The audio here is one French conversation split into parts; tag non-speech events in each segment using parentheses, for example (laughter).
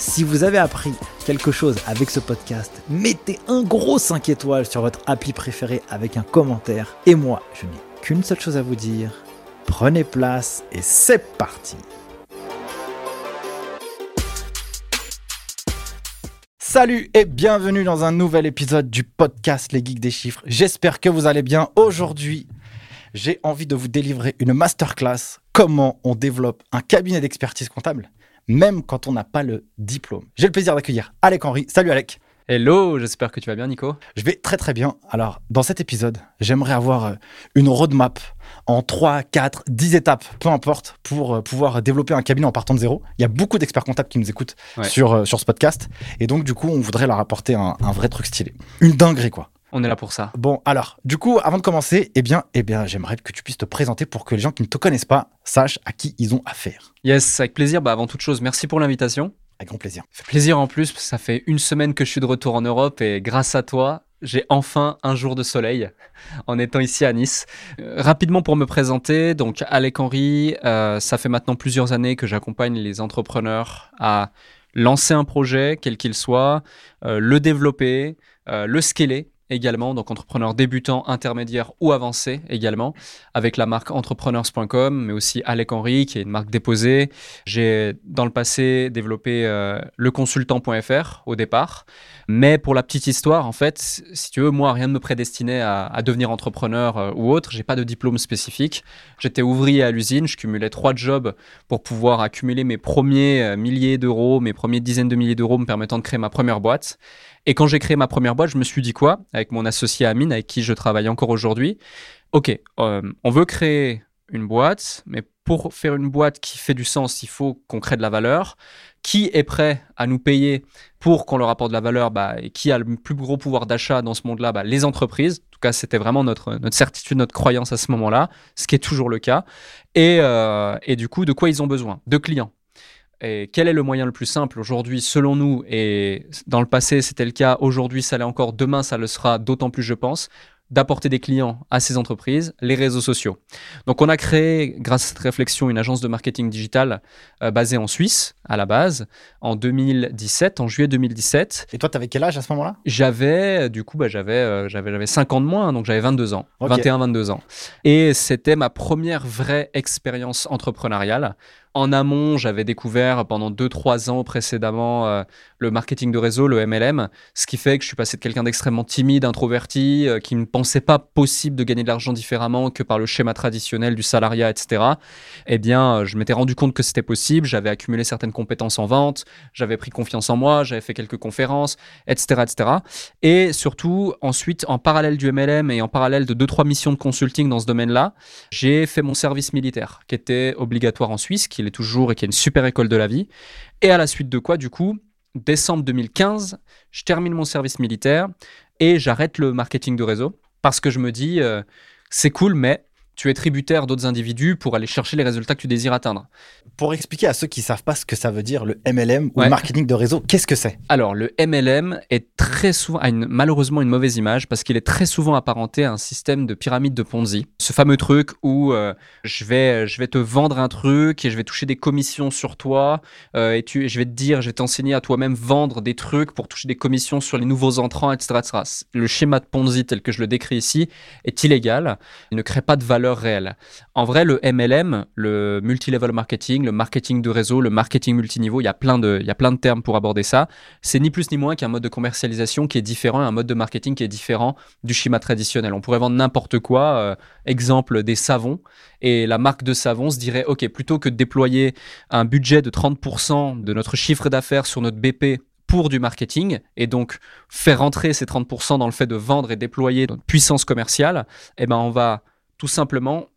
Si vous avez appris quelque chose avec ce podcast, mettez un gros 5 étoiles sur votre appli préféré avec un commentaire. Et moi, je n'ai qu'une seule chose à vous dire. Prenez place et c'est parti Salut et bienvenue dans un nouvel épisode du podcast Les Geeks des Chiffres. J'espère que vous allez bien. Aujourd'hui, j'ai envie de vous délivrer une masterclass comment on développe un cabinet d'expertise comptable même quand on n'a pas le diplôme. J'ai le plaisir d'accueillir Alec Henry. Salut Alec. Hello, j'espère que tu vas bien Nico. Je vais très très bien. Alors, dans cet épisode, j'aimerais avoir euh, une roadmap en 3, 4, 10 étapes, peu importe, pour euh, pouvoir développer un cabinet en partant de zéro. Il y a beaucoup d'experts comptables qui nous écoutent sur, euh, sur ce podcast. Et donc, du coup, on voudrait leur apporter un, un vrai truc stylé. Une dinguerie, quoi. On est là pour ça. Bon, alors, du coup, avant de commencer, eh bien, eh bien, j'aimerais que tu puisses te présenter pour que les gens qui ne te connaissent pas sachent à qui ils ont affaire. Yes, avec plaisir. Bah, avant toute chose, merci pour l'invitation. Avec grand plaisir. Ça fait plaisir en plus, ça fait une semaine que je suis de retour en Europe et grâce à toi, j'ai enfin un jour de soleil en étant ici à Nice. Euh, rapidement pour me présenter, donc Alec Henry, euh, ça fait maintenant plusieurs années que j'accompagne les entrepreneurs à lancer un projet, quel qu'il soit, euh, le développer, le scaler également, donc entrepreneur débutant, intermédiaire ou avancé également, avec la marque entrepreneurs.com, mais aussi Alec Henry, qui est une marque déposée. J'ai dans le passé développé euh, leconsultant.fr au départ, mais pour la petite histoire, en fait, si tu veux, moi, rien ne me prédestinait à, devenir entrepreneur euh, ou autre. J'ai pas de diplôme spécifique. J'étais ouvrier à l'usine, je cumulais trois jobs pour pouvoir accumuler mes premiers euh, milliers d'euros, mes premiers dizaines de milliers d'euros me permettant de créer ma première boîte. Et quand j'ai créé ma première boîte, je me suis dit quoi Avec mon associé Amine, avec qui je travaille encore aujourd'hui? Ok, euh, on veut créer une boîte, mais pour faire une boîte qui fait du sens, il faut qu'on crée de la valeur. Qui est prêt à nous payer pour qu'on leur apporte de la valeur? Bah, et qui a le plus gros pouvoir d'achat dans ce monde-là? Bah, Les entreprises. En tout cas, c'était vraiment notre, notre certitude, notre croyance à ce moment-là, ce qui est toujours le cas. Et, euh, et du coup, de quoi ils ont besoin? De clients. Et quel est le moyen le plus simple aujourd'hui, selon nous Et dans le passé, c'était le cas. Aujourd'hui, ça l'est encore. Demain, ça le sera d'autant plus, je pense d'apporter des clients à ces entreprises, les réseaux sociaux. Donc on a créé, grâce à cette réflexion, une agence de marketing digital euh, basée en Suisse, à la base, en 2017, en juillet 2017. Et toi, tu avais quel âge à ce moment-là? J'avais, du coup, bah, j'avais, euh, j'avais, j'avais 5 ans de moins, donc j'avais 22 ans, 21-22 ans. Et c'était ma première vraie expérience entrepreneuriale. En amont, j'avais découvert pendant 2-3 ans précédemment euh, le marketing de réseau, le MLM, ce qui fait que je suis passé de quelqu'un d'extrêmement timide, introverti, euh, qui ne pensait pas possible de gagner de l'argent différemment que par le schéma traditionnel du salariat, etc. Eh bien, euh, je m'étais rendu compte que c'était possible, j'avais accumulé certaines compétences en vente, j'avais pris confiance en moi, j'avais fait quelques conférences, etc., etc. Et surtout, ensuite, en parallèle du MLM et en parallèle de 2-3 missions de consulting dans ce domaine-là, j'ai fait mon service militaire, qui était obligatoire en Suisse, qui est toujours et qui est une super école de la vie. Et à la suite de quoi, du coup, décembre 2015, je termine mon service militaire et j'arrête le marketing de réseau parce que je me dis, euh, c'est cool, mais tu es tributaire d'autres individus pour aller chercher les résultats que tu désires atteindre. Pour expliquer à ceux qui ne savent pas ce que ça veut dire le MLM ou le marketing de réseau, qu'est-ce que c'est? Alors, le MLM est très souvent, a une, malheureusement une mauvaise image parce qu'il est très souvent apparenté à un système de pyramide de Ponzi. Ce fameux truc où euh, je, vais, je vais te vendre un truc et je vais toucher des commissions sur toi euh, et tu, je vais te dire, je vais t'enseigner à toi-même vendre des trucs pour toucher des commissions sur les nouveaux entrants, etc., etc. Le schéma de Ponzi tel que je le décris ici est illégal. Il ne crée pas de valeur réelle. En vrai, le MLM, le multi-level marketing, le marketing de réseau, le marketing multiniveau, il y a plein de, il y a plein de termes pour aborder ça. C'est ni plus ni moins qu'un mode de commercialisation qui est différent, un mode de marketing qui est différent du schéma traditionnel. On pourrait vendre n'importe quoi, euh, exemple des savons, et la marque de savon se dirait, OK, plutôt que de déployer un budget de 30% de notre chiffre d'affaires sur notre BP pour du marketing et donc faire rentrer ces 30% dans le fait de vendre et déployer notre puissance commerciale, eh ben on va tout simplement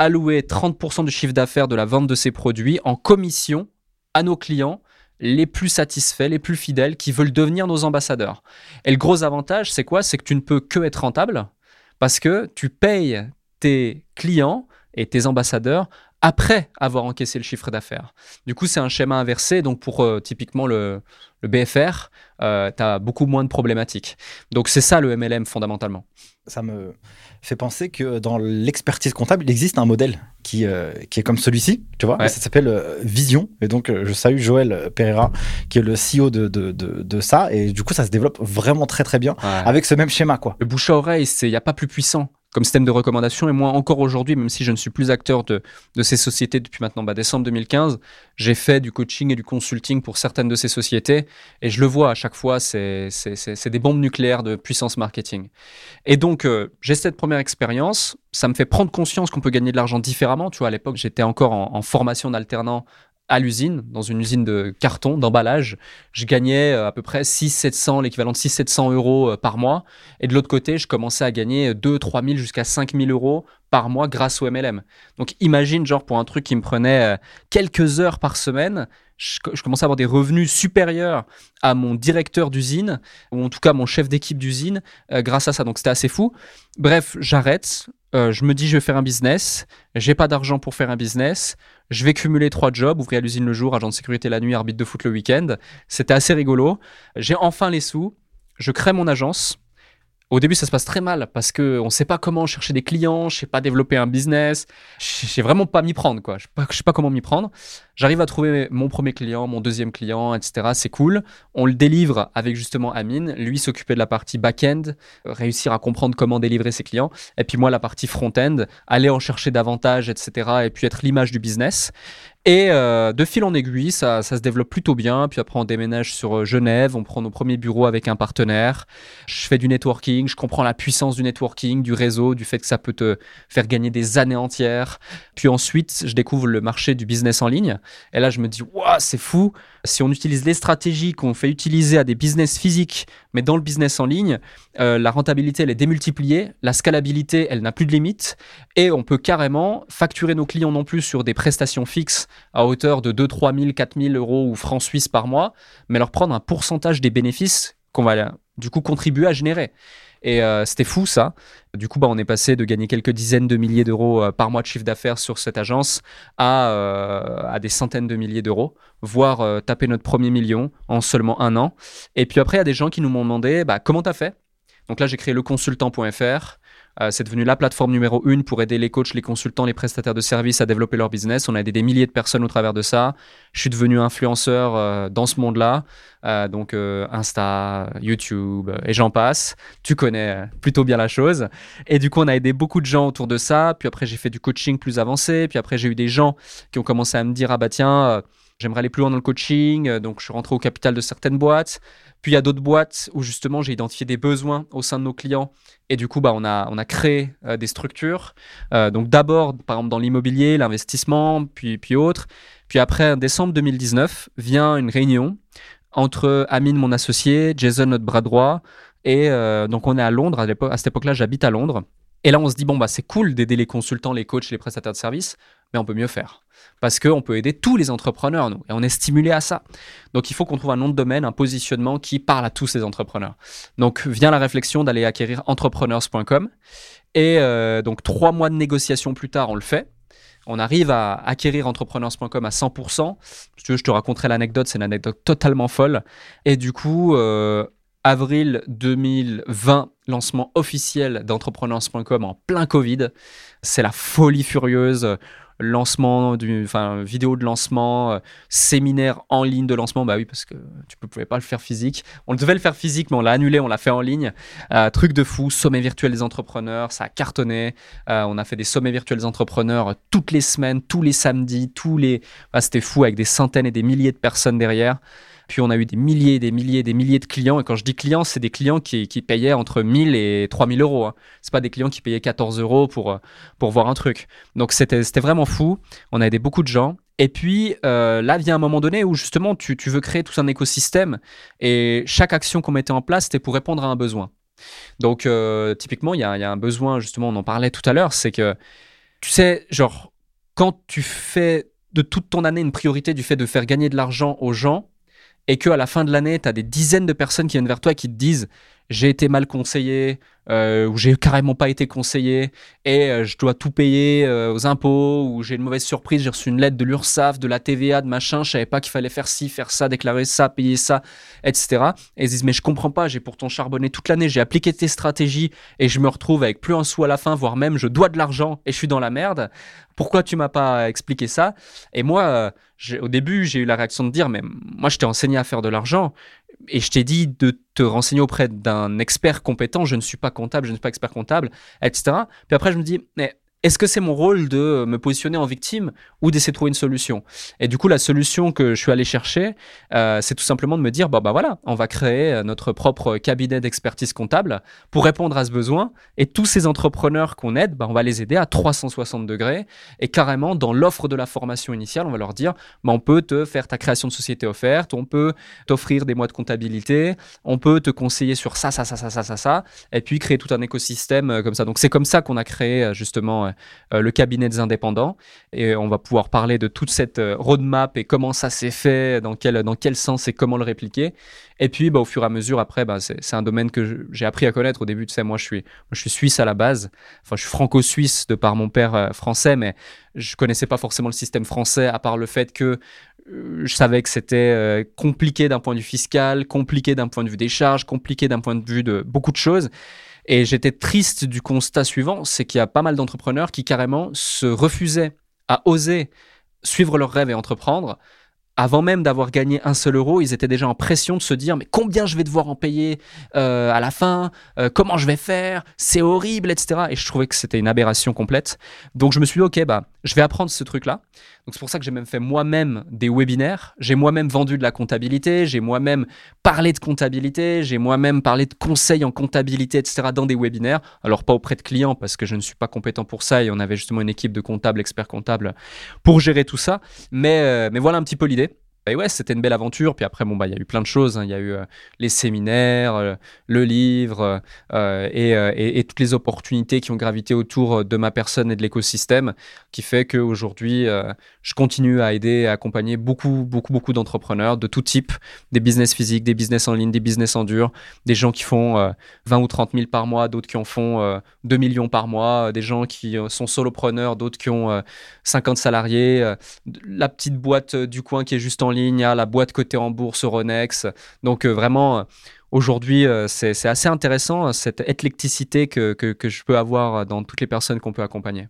allouer 30% du chiffre d'affaires de la vente de ces produits en commission à nos clients les plus satisfaits, les plus fidèles, qui veulent devenir nos ambassadeurs. Et le gros avantage, c'est quoi? C'est que tu ne peux que être rentable parce que tu payes tes clients et tes ambassadeurs après avoir encaissé le chiffre d'affaires. Du coup, c'est un schéma inversé. Donc, pour euh, typiquement le, BFR, euh, tu as beaucoup moins de problématiques. Donc, c'est ça le MLM fondamentalement. Ça me fait penser que dans l'expertise comptable, il existe un modèle qui, euh, qui est comme celui-ci, tu vois, ça s'appelle Vision. Et donc, je salue Joël Pereira, qui est le CEO de, de, de, ça. Et du coup, ça se développe vraiment très, très bien avec ce même schéma. Quoi. Le bouche à oreille, il n'y a pas plus puissant comme système de recommandation. Et moi, encore aujourd'hui, même si je ne suis plus acteur de, de ces sociétés depuis maintenant bah, décembre 2015, j'ai fait du coaching et du consulting pour certaines de ces sociétés. Et je le vois à chaque fois, c'est des bombes nucléaires de puissance marketing. Et donc, euh, j'ai cette première expérience. Ça me fait prendre conscience qu'on peut gagner de l'argent différemment. Tu vois, à l'époque, j'étais encore en, en formation d'alternant à l'usine, dans une usine de carton, d'emballage, je gagnais euh, à peu près 6-700, l'équivalent de 6-700 euros euh, par mois. Et de l'autre côté, je commençais à gagner 2 3 000 jusqu'à 5 000 euros par mois grâce au MLM. Donc imagine, genre, pour un truc qui me prenait euh, quelques heures par semaine, je, commençais à avoir des revenus supérieurs à mon directeur d'usine, ou en tout cas mon chef d'équipe d'usine, grâce à ça. Donc c'était assez fou. Bref, j'arrête. Je me dis, je vais faire un business. J'ai pas d'argent pour faire un business je vais cumuler trois jobs, ouvrir l'usine le jour, agent de sécurité la nuit, arbitre de foot le week-end. C'était assez rigolo. J'ai enfin les sous. Je crée mon agence. Au début, ça se passe très mal parce qu'on ne sait pas comment chercher des clients, je sais pas développer un business, je sais vraiment pas m'y prendre. Quoi. Je ne sais, pas comment m'y prendre. J'arrive à trouver mon premier client, mon deuxième client, etc. C'est cool. On le délivre avec justement Amine. Lui s'occuper de la partie back-end, réussir à comprendre comment délivrer ses clients. Et puis moi, la partie front-end, aller en chercher davantage, etc. Et puis être l'image du business. Et euh, de fil en aiguille, ça, ça, se développe plutôt bien. Puis après, on déménage sur euh, Genève, on prend nos premiers bureaux avec un partenaire. Je fais du networking, je comprends la puissance du networking, du réseau, du fait que ça peut te faire gagner des années entières. Puis ensuite, je découvre le marché du business en ligne. Et là, je me dis, waouh, c'est fou. Si on utilise les stratégies qu'on fait utiliser à des business physiques, mais dans le business en ligne, euh, la rentabilité, elle est démultipliée, la scalabilité, elle n'a plus de limite, et on peut carrément facturer nos clients non plus sur des prestations fixes à hauteur de 2, 3 000, 4 000 euros ou francs suisses par mois, mais leur prendre un pourcentage des bénéfices qu'on va du coup contribuer à générer. Et euh, c'était fou ça. Du coup, bah, on est passé de gagner quelques dizaines de milliers d'euros euh, par mois de chiffre d'affaires sur cette agence à, euh, à des centaines de milliers d'euros, voire taper notre premier million en seulement un an. Et puis après, il y a des gens qui nous m'ont demandé bah, comment as fait? Donc là, j'ai créé leconsultant.fr. Euh, c'est devenu la plateforme numéro une pour aider les coachs, les consultants, les prestataires de services à développer leur business. On a aidé des milliers de personnes au travers de ça. Je suis devenu influenceur euh, dans ce monde-là. Euh, donc Insta, YouTube et j'en passe. Tu connais plutôt bien la chose. Et du coup, on a aidé beaucoup de gens autour de ça. Puis après, j'ai fait du coaching plus avancé. Puis après, j'ai eu des gens qui ont commencé à me dire, ah bah tiens, j'aimerais aller plus loin dans le coaching. Donc, je suis rentré au capital de certaines boîtes. Puis il y a d'autres boîtes où justement j'ai identifié des besoins au sein de nos clients et du coup bah, on, a, on a créé euh, des structures. Euh, donc d'abord par exemple dans l'immobilier, l'investissement, puis, puis autres. Puis après en décembre 2019 vient une réunion entre Amine mon associé, Jason notre bras droit et euh, donc on est à Londres. À, à cette époque-là j'habite à Londres. Et là on se dit bon bah c'est cool d'aider les consultants, les coachs, les prestataires de services, mais on peut mieux faire parce qu'on peut aider tous les entrepreneurs, nous, et on est stimulé à ça. Donc il faut qu'on trouve un nom de domaine, un positionnement qui parle à tous ces entrepreneurs. Donc vient la réflexion d'aller acquérir entrepreneurs.com, et euh, donc trois mois de négociation plus tard, on le fait. On arrive à acquérir entrepreneurs.com à 100%. Si tu veux, je te raconterai l'anecdote, c'est une anecdote totalement folle. Et du coup, euh, avril 2020, lancement officiel d'entrepreneurs.com en plein Covid. C'est la folie furieuse. Lancement, du, vidéo de lancement, séminaire en ligne de lancement. Bah oui, parce que tu ne pouvais pas le faire physique. On devait le faire physique, mais on l'a annulé, on l'a fait en ligne. truc de fou, sommet virtuel des entrepreneurs, ça a cartonné. on a fait des sommets virtuels des entrepreneurs toutes les semaines, tous les samedis, tous les. C'était fou avec des centaines et des milliers de personnes derrière. Puis on a eu des milliers, des milliers, des milliers de clients. Et quand je dis clients, c'est des clients qui, payaient entre 1000 et 3000 euros. Hein. C'est pas des clients qui payaient 14 euros pour, pour voir un truc. Donc c'était vraiment fou. On a aidé beaucoup de gens. Et puis euh, là vient un moment donné où justement tu, veux créer tout un écosystème et chaque action qu'on mettait en place c'était pour répondre à un besoin. Donc euh, typiquement il y y a, un besoin justement on en parlait tout à l'heure c'est que tu sais genre quand tu fais de toute ton année une priorité du fait de faire gagner de l'argent aux gens et qu'à la fin de l'année, tu as des dizaines de personnes qui viennent vers toi et qui te disent j'ai été mal conseillé, euh, ou j'ai carrément pas été conseillé, et euh, je dois tout payer euh, aux impôts, ou j'ai une mauvaise surprise, j'ai reçu une lettre de l'URSSAF, de la TVA, de machin, je savais pas qu'il fallait faire ci, faire ça, déclarer ça, payer ça, etc. Et ils disent mais je comprends pas, j'ai pourtant charbonné toute l'année, j'ai appliqué tes stratégies, et je me retrouve avec plus un sou à la fin, voire même je dois de l'argent et je suis dans la merde. Pourquoi tu m'as pas expliqué ça? Et moi, au début, j'ai eu la réaction de dire mais moi je t'ai enseigné à faire de l'argent et je t'ai dit de te renseigner auprès d'un expert compétent, je ne suis pas comptable, je ne suis pas expert comptable, etc. Puis après, je me dis, est-ce que c'est mon rôle de me positionner en victime ou d'essayer de trouver une solution? Et du coup, la solution que je suis allé chercher, euh, c'est tout simplement de me dire, bah, bah voilà, on va créer euh, notre propre cabinet d'expertise comptable pour répondre à ce besoin. Et tous ces entrepreneurs qu'on aide, bah, on va les aider à 360 degrés. Et carrément, dans l'offre de la formation initiale, on va leur dire, bah, on peut te faire ta création de société offerte, on peut t'offrir des mois de comptabilité, on peut te conseiller sur ça, ça, ça, ça, ça, ça, ça, et puis créer tout un écosystème euh, comme ça. Donc c'est comme ça qu'on a créé justement le cabinet des indépendants. Et on va pouvoir parler de toute cette euh, roadmap et comment ça s'est fait, dans quel, dans quel sens et comment le répliquer. Et puis, bah, au fur et à mesure, après, bah, c'est un domaine que j'ai appris à connaître. Au début, tu sais, moi, je suis, je suis suisse à la base. Enfin, je suis franco-suisse de par mon père euh, français, mais je connaissais pas forcément le système français, à part le fait que je savais que c'était compliqué d'un point de vue fiscal, compliqué d'un point de vue des charges, compliqué d'un point de vue de beaucoup de choses. Et j'étais triste du constat suivant, c'est qu'il y a pas mal d'entrepreneurs qui carrément se refusaient à oser suivre leurs rêves et entreprendre. Avant même d'avoir gagné un seul euro, ils étaient déjà en pression de se dire mais combien je vais devoir en payer euh, à la fin, euh, comment je vais faire, c'est horrible, etc. Et je trouvais que c'était une aberration complète. Donc je me suis dit ok bah je vais apprendre ce truc là. Donc c'est pour ça que j'ai même fait moi-même des webinaires. J'ai moi-même vendu de la comptabilité, j'ai moi-même parlé de comptabilité, j'ai moi-même parlé de conseils en comptabilité, etc. dans des webinaires. Alors pas auprès de clients parce que je ne suis pas compétent pour ça et on avait justement une équipe de comptables, experts comptables pour gérer tout ça. Mais, euh, mais voilà un petit peu l'idée. Et ouais, c'était une belle aventure. Puis après, bon, bah, il y a eu plein de choses. Hein. Il y a eu euh, les séminaires, euh, le livre euh, et, et, toutes les opportunités qui ont gravité autour de ma personne et de l'écosystème, qui fait qu'aujourd'hui, je continue à aider, à accompagner beaucoup, beaucoup, beaucoup d'entrepreneurs de tout type, des business physiques, des business en ligne, des business en dur, des gens qui font 20 ou 30 000 par mois, d'autres qui en font 2 millions par mois, des gens qui sont solopreneurs, d'autres qui ont 50 salariés, la petite boîte du coin qui est juste en ligne, la boîte cotée en bourse Euronext. Donc euh, vraiment, euh, aujourd'hui, euh, c'est assez intéressant cette éclecticité que, je peux avoir dans toutes les personnes qu'on peut accompagner.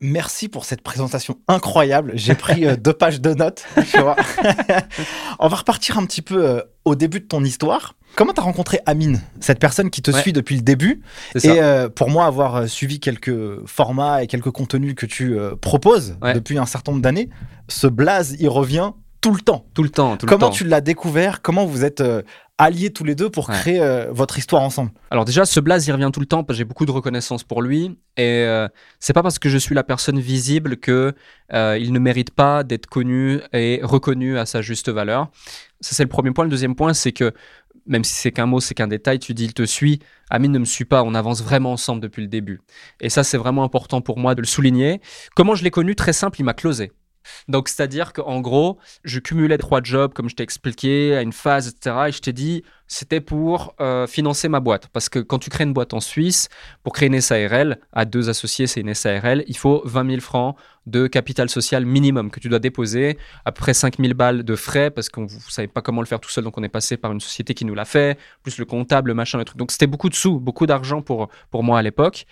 Merci pour cette présentation incroyable. J'ai pris (laughs) deux pages de notes. (laughs) On va repartir un petit peu au début de ton histoire. Comment tu as rencontré Amine, cette personne qui te suit depuis le début? Et pour moi, avoir suivi quelques formats et quelques contenus que tu proposes depuis un certain nombre d'années, ce blaze, il revient tout le temps. Tout le temps. Tout Comment le tu l'as découvert? Comment vous êtes euh, alliés tous les deux pour créer euh, votre histoire ensemble Alors déjà, ce Blaze, il revient tout le temps parce que j'ai beaucoup de reconnaissance pour lui. Et euh, c'est pas parce que je suis la personne visible que il ne mérite pas d'être connu et reconnu à sa juste valeur. Ça, c'est le premier point. Le deuxième point, c'est que même si c'est qu'un mot, c'est qu'un détail, tu dis il te suit, Amine ne me suit pas, on avance vraiment ensemble depuis le début. Et ça, c'est vraiment important pour moi de le souligner. Comment je l'ai connu? Très simple, il m'a closé. Donc, c'est-à-dire qu'en gros, je cumulais trois jobs, comme je t'ai expliqué, à une phase, etc. Et je t'ai dit, c'était pour euh, financer ma boîte. Parce que quand tu crées une boîte en Suisse, pour créer une SARL, à deux associés, c'est une SARL, il faut 20 000 francs de capital social minimum que tu dois déposer, à peu près 5 000 balles de frais, parce qu'on ne savait pas comment le faire tout seul, donc on est passé par une société qui nous l'a fait, plus le comptable, le machin, le truc. Donc c'était beaucoup de sous, beaucoup d'argent pour, pour moi à l'époque.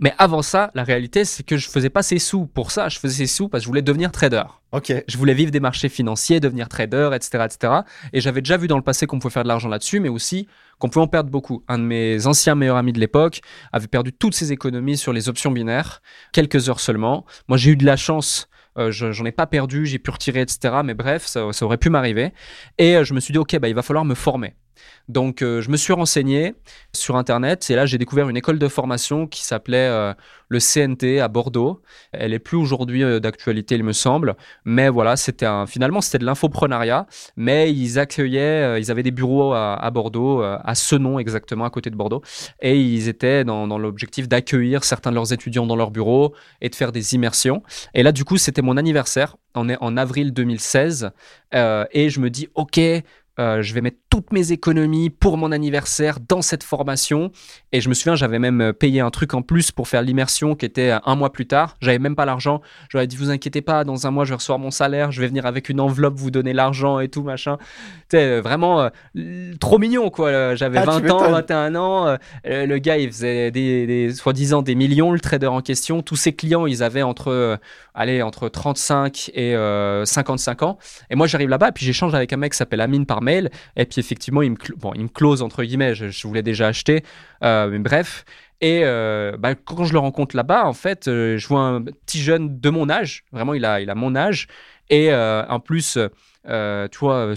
Mais avant ça, la réalité, c'est que je faisais pas ces sous pour ça, je faisais ces sous parce que je voulais devenir trader. Ok. Je voulais vivre des marchés financiers, devenir trader, etc. etc. Et j'avais déjà vu dans le passé qu'on pouvait faire de l'argent là-dessus, mais aussi qu'on pouvait en perdre beaucoup. Un de mes anciens meilleurs amis de l'époque avait perdu toutes ses économies sur les options binaires, quelques heures seulement. Moi, j'ai eu de la chance. Euh, j'en ai pas perdu, j'ai pu retirer, etc. Mais bref, ça, aurait pu m'arriver. Et euh, je me suis dit, OK, bah, il va falloir me former. Donc, euh, je me suis renseigné sur Internet et là, j'ai découvert une école de formation qui s'appelait euh, le CNT à Bordeaux. Elle est plus aujourd'hui euh, d'actualité, il me semble. Mais voilà, c'était finalement, c'était de l'infoprenariat. Mais ils accueillaient, ils avaient des bureaux à, Bordeaux, à ce nom exactement, à côté de Bordeaux. Et ils étaient dans, l'objectif d'accueillir certains de leurs étudiants dans leur bureau et de faire des immersions. Et là, du coup, c'était mon anniversaire. On est en avril 2016. et je me dis, OK, je vais mettre toutes mes économies pour mon anniversaire dans cette formation. Et je me souviens, j'avais même euh, payé un truc en plus pour faire l'immersion qui était euh, un mois plus tard. J'avais même pas l'argent. J'aurais dit, vous inquiétez pas, dans un mois, je vais recevoir mon salaire. Je vais venir avec une enveloppe, vous donner l'argent et tout, machin. C'était vraiment trop mignon, quoi. J'avais 20 ah, ans, 21 ans. le gars, il faisait des, des soi-disant des millions, le trader en question. Tous ses clients, ils avaient entre, allez, entre 35 et 55 ans. Et moi, j'arrive là-bas, et puis j'échange avec un mec qui s'appelle Amine par mail. Et puis effectivement, il me, bon, il me close entre guillemets. Je, voulais déjà acheter. Euh, mais bref. Et euh, bah, quand je le rencontre là-bas, en fait, euh, je vois un petit jeune de mon âge. Vraiment, il a, il a mon âge. Et en plus, tu vois,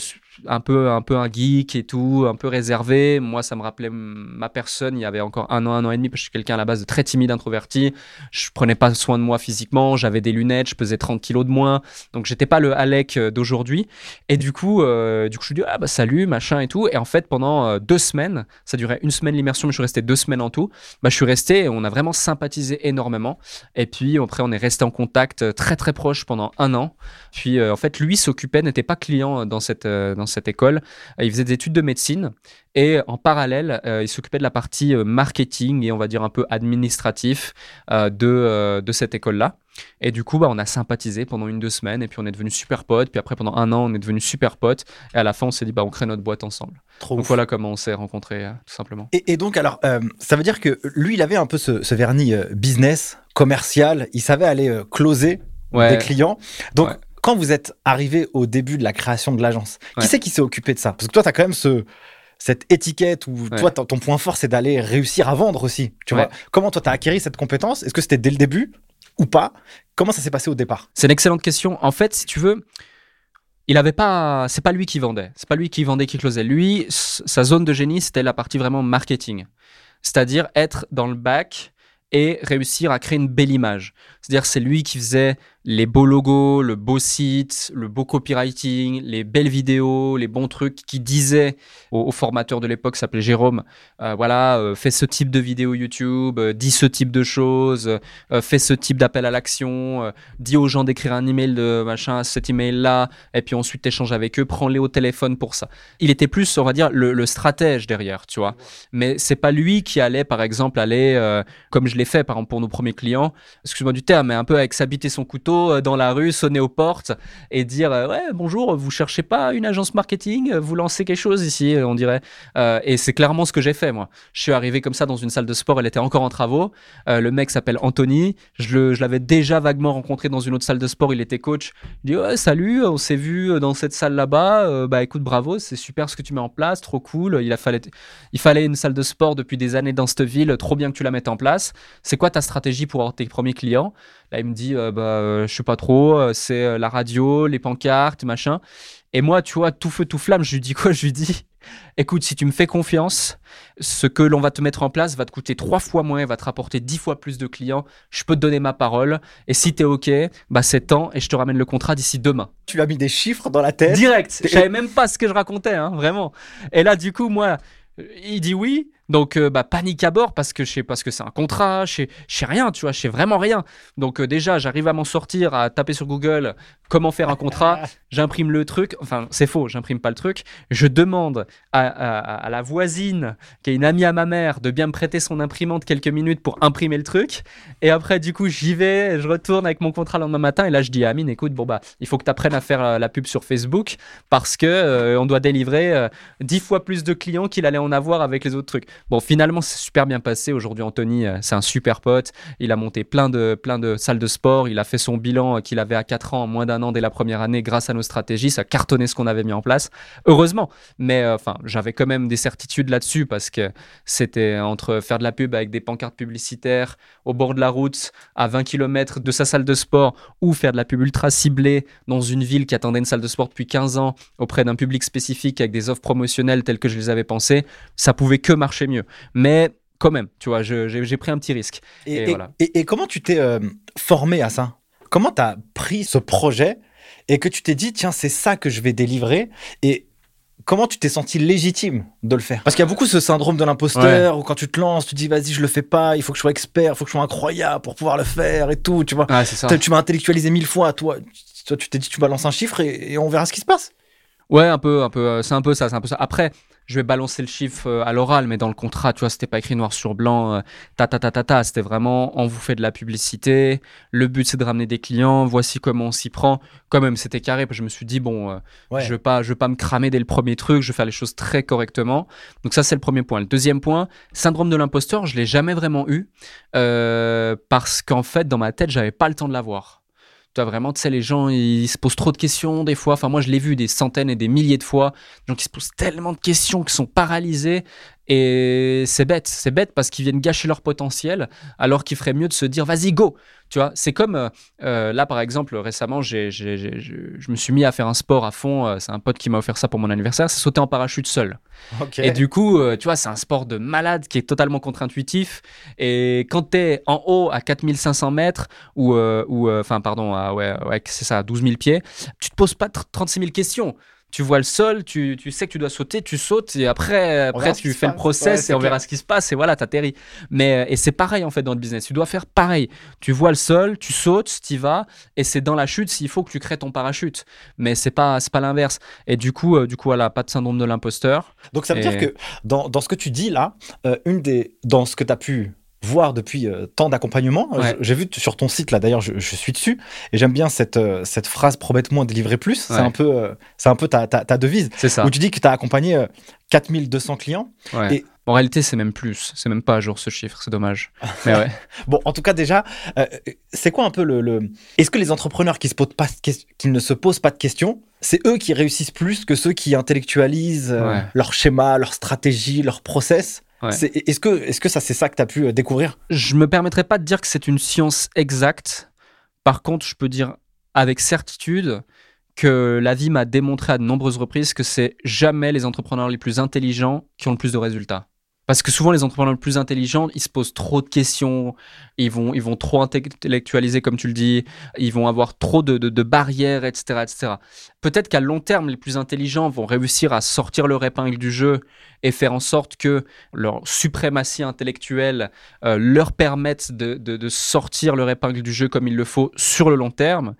un peu, un peu un geek et tout, un peu réservé. Moi, ça me rappelait ma personne il y avait encore un an, un an et demi, parce que je suis quelqu'un à la base de très timide, introverti. Je prenais pas soin de moi physiquement, j'avais des lunettes, je pesais 30 kilos de moins, donc j'étais pas le Alec euh, d'aujourd'hui. Et du coup, euh, du coup, je lui dis ah bah salut, machin et tout. Et en fait, pendant euh, deux semaines, ça durait une semaine l'immersion, mais je suis resté deux semaines en tout. Bah, je suis resté et on a vraiment sympathisé énormément. Et puis après, on est resté en contact très très proche pendant un an. Puis en fait, lui s'occupait, n'était pas client dans cette cette école. Il faisait des études de médecine et en parallèle, euh, il s'occupait de la partie euh, marketing et on va dire un peu administratif euh, de, de cette école-là. Et du coup, bah, on a sympathisé pendant une, deux semaines et puis on est devenu super potes. Puis après, pendant un an, on est devenu super potes. Et à la fin, on s'est dit, bah, on crée notre boîte ensemble. donc voilà comment on s'est rencontrés, tout simplement. Et, donc, alors, ça veut dire que lui, il avait un peu ce, vernis business, commercial. Il savait aller closer des clients. Donc, quand vous êtes arrivé au début de la création de l'agence, qui c'est qui s'est occupé de ça? Parce que toi, tu as quand même ce, cette étiquette où toi, ton point fort, c'est d'aller réussir à vendre aussi. Tu vois. Comment toi, tu as acquis cette compétence? Est-ce que c'était dès le début ou pas? Comment ça s'est passé au départ? C'est une excellente question. En fait, si tu veux, il avait pas, c'est pas lui qui vendait, c'est pas lui qui vendait, qui closait. Lui, sa zone de génie, c'était la partie vraiment marketing, c'est-à-dire être dans le bac et réussir à créer une belle image. C'est-à-dire c'est lui qui faisait les beaux logos, le beau site, le beau copywriting, les belles vidéos, les bons trucs qui disaient au, formateur de l'époque, s'appelait Jérôme, euh, voilà, euh, fais ce type de vidéo YouTube, euh, dis ce type de choses, fais ce type d'appel à l'action, dis aux gens d'écrire un email de machin, cet email-là, et puis ensuite échange avec eux, prends-les au téléphone pour ça. Il était plus, on va dire, le, stratège derrière, tu vois. Mais c'est pas lui qui allait, par exemple, aller, comme je l'ai fait, par exemple, pour nos premiers clients, excuse-moi du terme, mais un peu avec s'habiter son couteau euh, dans la rue, sonner aux portes et dire euh, ouais bonjour, vous cherchez pas une agence marketing, vous lancez quelque chose ici, euh, on dirait. et c'est clairement ce que j'ai fait moi. Je suis arrivé comme ça dans une salle de sport, elle était encore en travaux. le mec s'appelle Anthony, je l'avais déjà vaguement rencontré dans une autre salle de sport, il était coach. Il dit ouais salut, on s'est vu dans cette salle là-bas. bah écoute bravo, c'est super ce que tu mets en place, trop cool. Il a il fallait une salle de sport depuis des années dans cette ville, trop bien que tu la mettes en place. C'est quoi ta stratégie pour avoir tes premiers clients? Là, il me dit, euh, bah, euh, je sais pas trop, euh, c'est la radio, les pancartes, machin. Et moi, tu vois, tout feu, tout flamme, je lui dis quoi? Je lui dis, (laughs) écoute, si tu me fais confiance, ce que l'on va te mettre en place va te coûter trois fois moins, va te rapporter dix fois plus de clients. Je peux te donner ma parole. Et si tu es OK, bah c'est temps et je te ramène le contrat d'ici demain. Tu as mis des chiffres dans la tête? Direct. Je savais même pas ce que je racontais, hein, vraiment. Et là, du coup, moi, il dit oui. Donc, euh, bah, panique à bord parce que je sais parce que c'est un contrat, je sais, je sais rien, tu vois, je sais vraiment rien. Donc, euh, déjà, j'arrive à m'en sortir, à taper sur Google comment faire un contrat. (laughs) J'imprime le truc. Enfin, c'est faux, j'imprime pas le truc. Je demande à, à- à la voisine, qui est une amie à ma mère, de bien me prêter son imprimante quelques minutes pour imprimer le truc. Et après, du coup, j'y vais, je retourne avec mon contrat le lendemain matin. Et là, je dis à Amine, écoute, bon, bah, il faut que tu apprennes à faire euh, la pub sur Facebook parce que euh, on doit délivrer 10 fois plus de clients qu'il allait en avoir avec les autres trucs. Bon, finalement, c'est super bien passé. Aujourd'hui, Anthony, euh, c'est un super pote. Il a monté plein de, plein de salles de sport. Il a fait son bilan euh, qu'il avait à 4 ans moins d'un an dès la première année grâce à nos stratégies. Ça a cartonné ce qu'on avait mis en place. Heureusement. Mais euh, enfin, j'avais quand même des certitudes là-dessus parce que c'était entre faire de la pub avec des pancartes publicitaires au bord de la route à 20 km de sa salle de sport ou faire de la pub ultra ciblée dans une ville qui attendait une salle de sport depuis 15 ans auprès d'un public spécifique avec des offres promotionnelles telles que je les avais pensées, ça pouvait que marcher mieux. Mais quand même, tu vois, j'ai pris un petit risque. Et, Et et- voilà. et- comment tu t'es euh, formé à ça? Comment tu as pris ce projet et que tu t'es dit, tiens, c'est ça que je vais délivrer? Et comment tu t'es senti légitime de le faire? Parce qu'il y a beaucoup ce syndrome de l'imposteur où quand tu te lances, tu te dis, vas-y, je le fais pas, il faut que je sois expert, il faut que je sois incroyable pour pouvoir le faire et tout, tu vois. Ah, ça. Tu m'as intellectualisé mille fois, toi. Toi, tu t'es dit, tu balances un chiffre et, et on verra ce qui se passe. Ouais, un peu, un peu. euh, C'est un peu ça, c'est un peu ça. Après, je vais balancer le chiffre euh, à l'oral, mais dans le contrat, tu vois, c'était pas écrit noir sur blanc. euh, ta ta ta ta ta. C'était vraiment, on vous fait de la publicité. Le but, c'est de ramener des clients. Voici comment on s'y prend. Quand même, c'était carré. parce que Je me suis dit bon, euh, Ouais. je veux pas, je veux pas me cramer dès le premier truc. Je vais faire les choses très correctement. Donc ça, c'est le premier point. Le deuxième point, syndrome de l'imposteur, je l'ai jamais vraiment eu euh, parce qu'en fait, dans ma tête, j'avais pas le temps de l'avoir. Tu vois, vraiment, tu sais, les gens, ils se posent trop de questions des fois. Enfin, moi, je l'ai vu des centaines et des milliers de fois. Des gens qui se posent tellement de questions, qui sont paralysés. Et c'est bête. C'est bête parce qu'ils viennent gâcher leur potentiel alors qu'il ferait mieux de se dire, vas-y, go. Tu vois, c'est comme euh, euh, là, par exemple, récemment, j'ai, j'ai- j'ai- je je me suis mis à faire un sport à fond. euh, C'est un pote qui m'a offert ça pour mon anniversaire. C'est sauter en parachute seul. Et du coup, euh, tu vois, c'est un sport de malade qui est totalement contre-intuitif. Et quand tu es en haut à 4500 mètres, ou, euh, ou enfin, pardon, à, ouais, ouais, c'est ça, à 12 000 pieds, tu te poses pas tr- 36 000 questions. Tu vois le sol, tu, tu sais que tu dois sauter, tu sautes, et après, après tu fais le process Ouais, et on verra ce qui se passe, et voilà, t'atterris. Mais, euh, et c'est pareil en fait dans le business. Tu dois faire pareil. Tu vois le sol, tu sautes, tu vas, et c'est dans la chute s'il faut que tu crées ton parachute. Mais c'est pas, c'est pas l'inverse. Et du coup, euh, du coup, voilà, pas de syndrome de l'imposteur. Donc ça veut Et- dire que dans, dans ce que tu dis là, euh, une des, dans ce que tu as pu voir depuis euh, tant d'accompagnement, euh, Ouais. j'ai vu sur ton site là d'ailleurs, je, je suis dessus et j'aime bien cette, euh, cette phrase promette-moi délivrer plus. C'est un peu, euh, c'est un peu ta, ta, ta devise C'est ça. où tu dis que tu as accompagné euh, 4200 clients. Ouais. Et- En réalité, c'est même plus. C'est même pas à jour ce chiffre, c'est dommage. (laughs) Mais ouais. Bon, en tout cas déjà, c'est quoi un peu le, le- Est-ce que les entrepreneurs qui, se posent pas, de ques- qui ne se posent pas de questions, c'est eux qui réussissent plus que ceux qui intellectualisent leur schéma, leur stratégie, leur process? Ouais. Est-ce que, est-ce que ça c'est ça que tu as pu euh, découvrir? Je me permettrai pas de dire que c'est une science exacte. Par contre, je peux dire avec certitude que la vie m'a démontré à de nombreuses reprises que c'est jamais les entrepreneurs les plus intelligents qui ont le plus de résultats. Parce que souvent, les entrepreneurs les plus intelligents, ils se posent trop de questions, ils vont, ils vont trop intellectualiser, comme tu le dis, ils vont avoir trop de, de- barrières, etc. etc. Peut-être qu'à long terme, les plus intelligents vont réussir à sortir leur épingle du jeu et faire en sorte que leur suprématie intellectuelle euh, leur permette de, de- sortir leur épingle du jeu comme il le faut sur le long terme.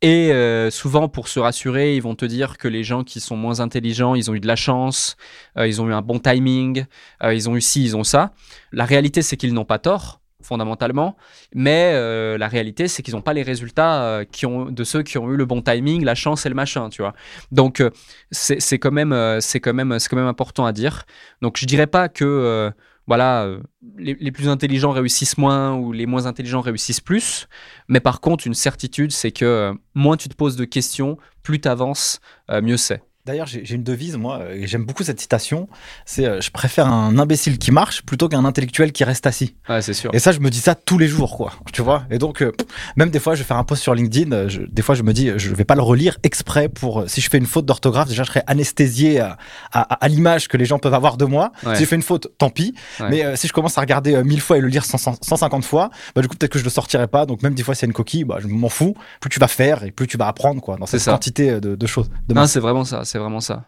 Et euh, souvent, pour se rassurer, ils vont te dire que les gens qui sont moins intelligents, ils ont eu de la chance, euh, ils ont eu un bon timing, ils ont eu ci, ils ont ça. La réalité, c'est qu'ils n'ont pas tort, fondamentalement, mais euh, la réalité, c'est qu'ils n'ont pas les résultats euh, qui ont, de ceux qui ont eu le bon timing, la chance et le machin, tu vois. Donc, euh, c'est quand, même, quand, quand même important à dire. Donc, je dirais pas que... voilà, les, les plus intelligents réussissent moins ou les moins intelligents réussissent plus. Mais par contre, une certitude, c'est que moins tu te poses de questions, plus tu avances, mieux c'est. D'ailleurs, j'ai une devise, moi, euh, et j'aime beaucoup cette citation. C'est euh, Je préfère un imbécile qui marche plutôt qu'un intellectuel qui reste assis. Ouais, c'est sûr. Et ça, je me dis ça tous les jours, quoi. Tu vois Et donc, euh, même des fois, je vais faire un post sur LinkedIn. je- des fois, je me dis, je vais pas le relire exprès pour. Si je fais une faute d'orthographe, déjà, je serais anesthésié à, à- à l'image que les gens peuvent avoir de moi. Ouais. Si je fais une faute, tant pis. Ouais. Mais euh, si je commence à regarder 1000 fois et le lire 100 150 fois, bah, du coup, peut-être que je le sortirai pas. Donc, même des fois, s'il y a une coquille, bah, je m'en fous. Plus tu vas faire et plus tu vas apprendre, quoi, dans C'est cette quantité de, de choses. c'est vraiment ça, c'est vraiment ça.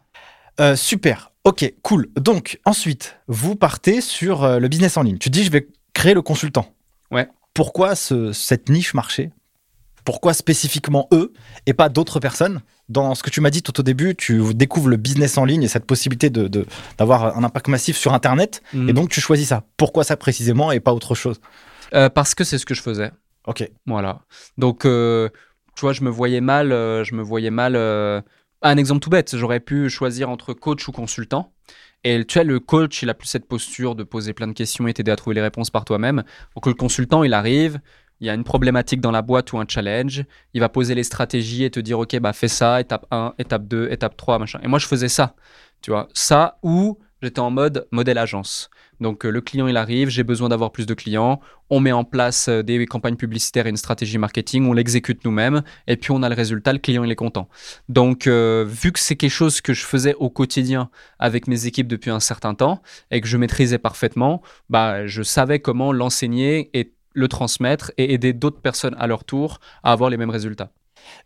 Euh, super. Ok. Cool. Donc ensuite, vous partez sur euh, le business en ligne. Tu dis, je vais créer le consultant. Ouais. Pourquoi ce- cette niche marché? Pourquoi spécifiquement eux et pas d'autres personnes? Dans ce que tu m'as dit tout au début, tu découvres le business en ligne et cette possibilité de- d'avoir un impact massif sur Internet. Et donc tu choisis ça. Pourquoi ça précisément et pas autre chose? Euh, parce que c'est ce que je faisais. Ok. Voilà. Donc, tu vois, je me voyais mal. je me voyais mal. Un exemple tout bête, j'aurais pu choisir entre coach ou consultant. Et tu vois, le coach, il a plus cette posture de poser plein de questions et t'aider à trouver les réponses par toi-même. Donc, le consultant, il arrive, il y a une problématique dans la boîte ou un challenge, il va poser les stratégies et te dire, OK, bah, fais ça, étape 1, étape 2, étape 3, machin. Et moi, je faisais ça, tu vois. Ça, ou j'étais en mode modèle agence. Donc, euh, le client, il arrive, j'ai besoin d'avoir plus de clients, on met en place euh, des campagnes publicitaires et une stratégie marketing, on l'exécute nous-mêmes, et puis on a le résultat, le client, il est content. Donc, euh, vu que c'est quelque chose que je faisais au quotidien avec mes équipes depuis un certain temps et que je maîtrisais parfaitement, bah, je savais comment l'enseigner et le transmettre et aider d'autres personnes à leur tour à avoir les mêmes résultats.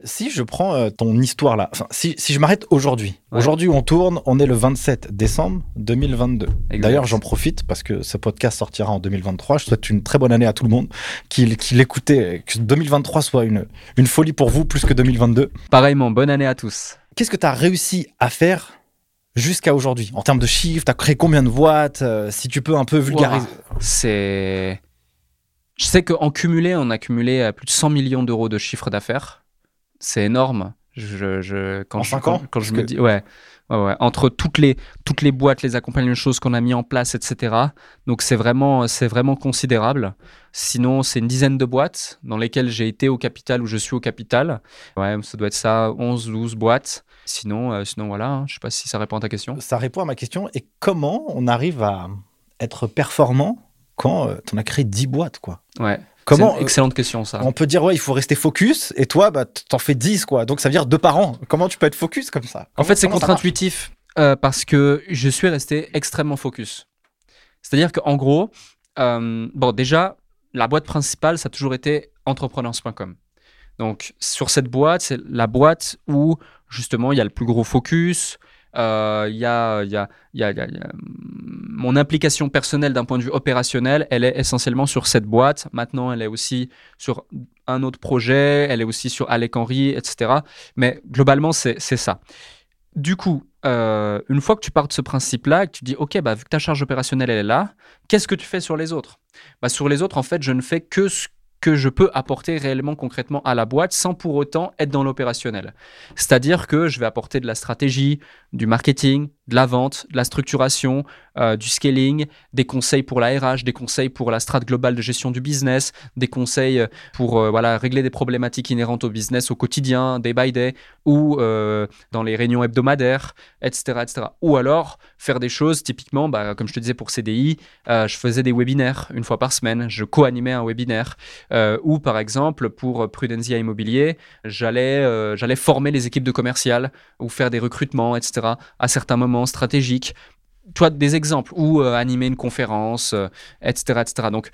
Si je prends euh, ton histoire là, enfin, si, si je m'arrête aujourd'hui, Ouais. aujourd'hui on tourne, on est le 27 décembre 2022. Exact. D'ailleurs, j'en profite parce que ce podcast sortira en 2023. Je souhaite une très bonne année à tout le monde qui, qui l'écoutait, que 2023 soit une, une folie pour vous plus que 2022. Pareillement, bonne année à tous. Qu'est-ce que tu as réussi à faire jusqu'à aujourd'hui? En termes de chiffres Tu as créé combien de boîtes Euh, Si tu peux un peu vulgariser? C'est. Je sais qu'en cumulé, on a cumulé euh, plus de 100 millions d'euros de chiffre d'affaires. C'est énorme. Je, je- quand En je, cinq quand, ans quand je Parce me dis. Ouais, ouais, ouais. Entre toutes les, toutes les boîtes, les accompagnements, les choses qu'on a mis en place, etc. Donc c'est vraiment, c'est vraiment considérable. Sinon, c'est une dizaine de boîtes dans lesquelles j'ai été au capital ou je suis au capital. Ouais, ça doit être ça, 11, 12 boîtes. Sinon, euh, sinon voilà, hein. je sais pas si ça répond à ta question. Ça répond à ma question. Et comment on arrive à être performant quand tu en as créé 10 boîtes quoi? Ouais. Comment une excellente question, ça. On peut dire, ouais, il faut rester focus, et toi, bah, t'en fais 10, quoi. Donc ça veut dire deux par an. Comment tu peux être focus comme ça? En fait, c'est contre-intuitif euh, parce que je suis resté extrêmement focus. C'est-à-dire qu'en gros, euh, bon, déjà, la boîte principale, ça a toujours été entrepreneurs.com. Donc, sur cette boîte, c'est la boîte où, justement, il y a le plus gros focus. Euh, Il y, a, y, y, a, mon implication personnelle d'un point de vue opérationnel, elle est essentiellement sur cette boîte. Maintenant, elle est aussi sur un autre projet, elle est aussi sur Alec Henry, etc. Mais globalement, c'est c'est ça. Du coup, euh, une fois que tu pars de ce principe-là, que tu dis, OK, bah, vu que ta charge opérationnelle, elle est là, qu'est-ce que tu fais sur les autres? Bah, Sur les autres, en fait, je ne fais que ce que je peux apporter réellement, concrètement à la boîte sans pour autant être dans l'opérationnel. C'est-à-dire que je vais apporter de la stratégie, du marketing, de la vente, de la structuration, euh, du scaling, des conseils pour la RH, des conseils pour la strate globale de gestion du business, des conseils pour euh, voilà, régler des problématiques inhérentes au business au quotidien, day by day, ou euh, dans les réunions hebdomadaires, etc., etc. Ou alors faire des choses, typiquement, bah, comme je te disais pour CDI, euh, je faisais des webinaires une fois par semaine, je co-animais un webinaire, euh, ou par exemple pour Prudensia Immobilier, j'allais euh, j'allais former les équipes de commercial ou faire des recrutements, etc., à certains moments stratégiques. Tu vois, des exemples, ou euh, animer une conférence, euh, etc., etc. Donc,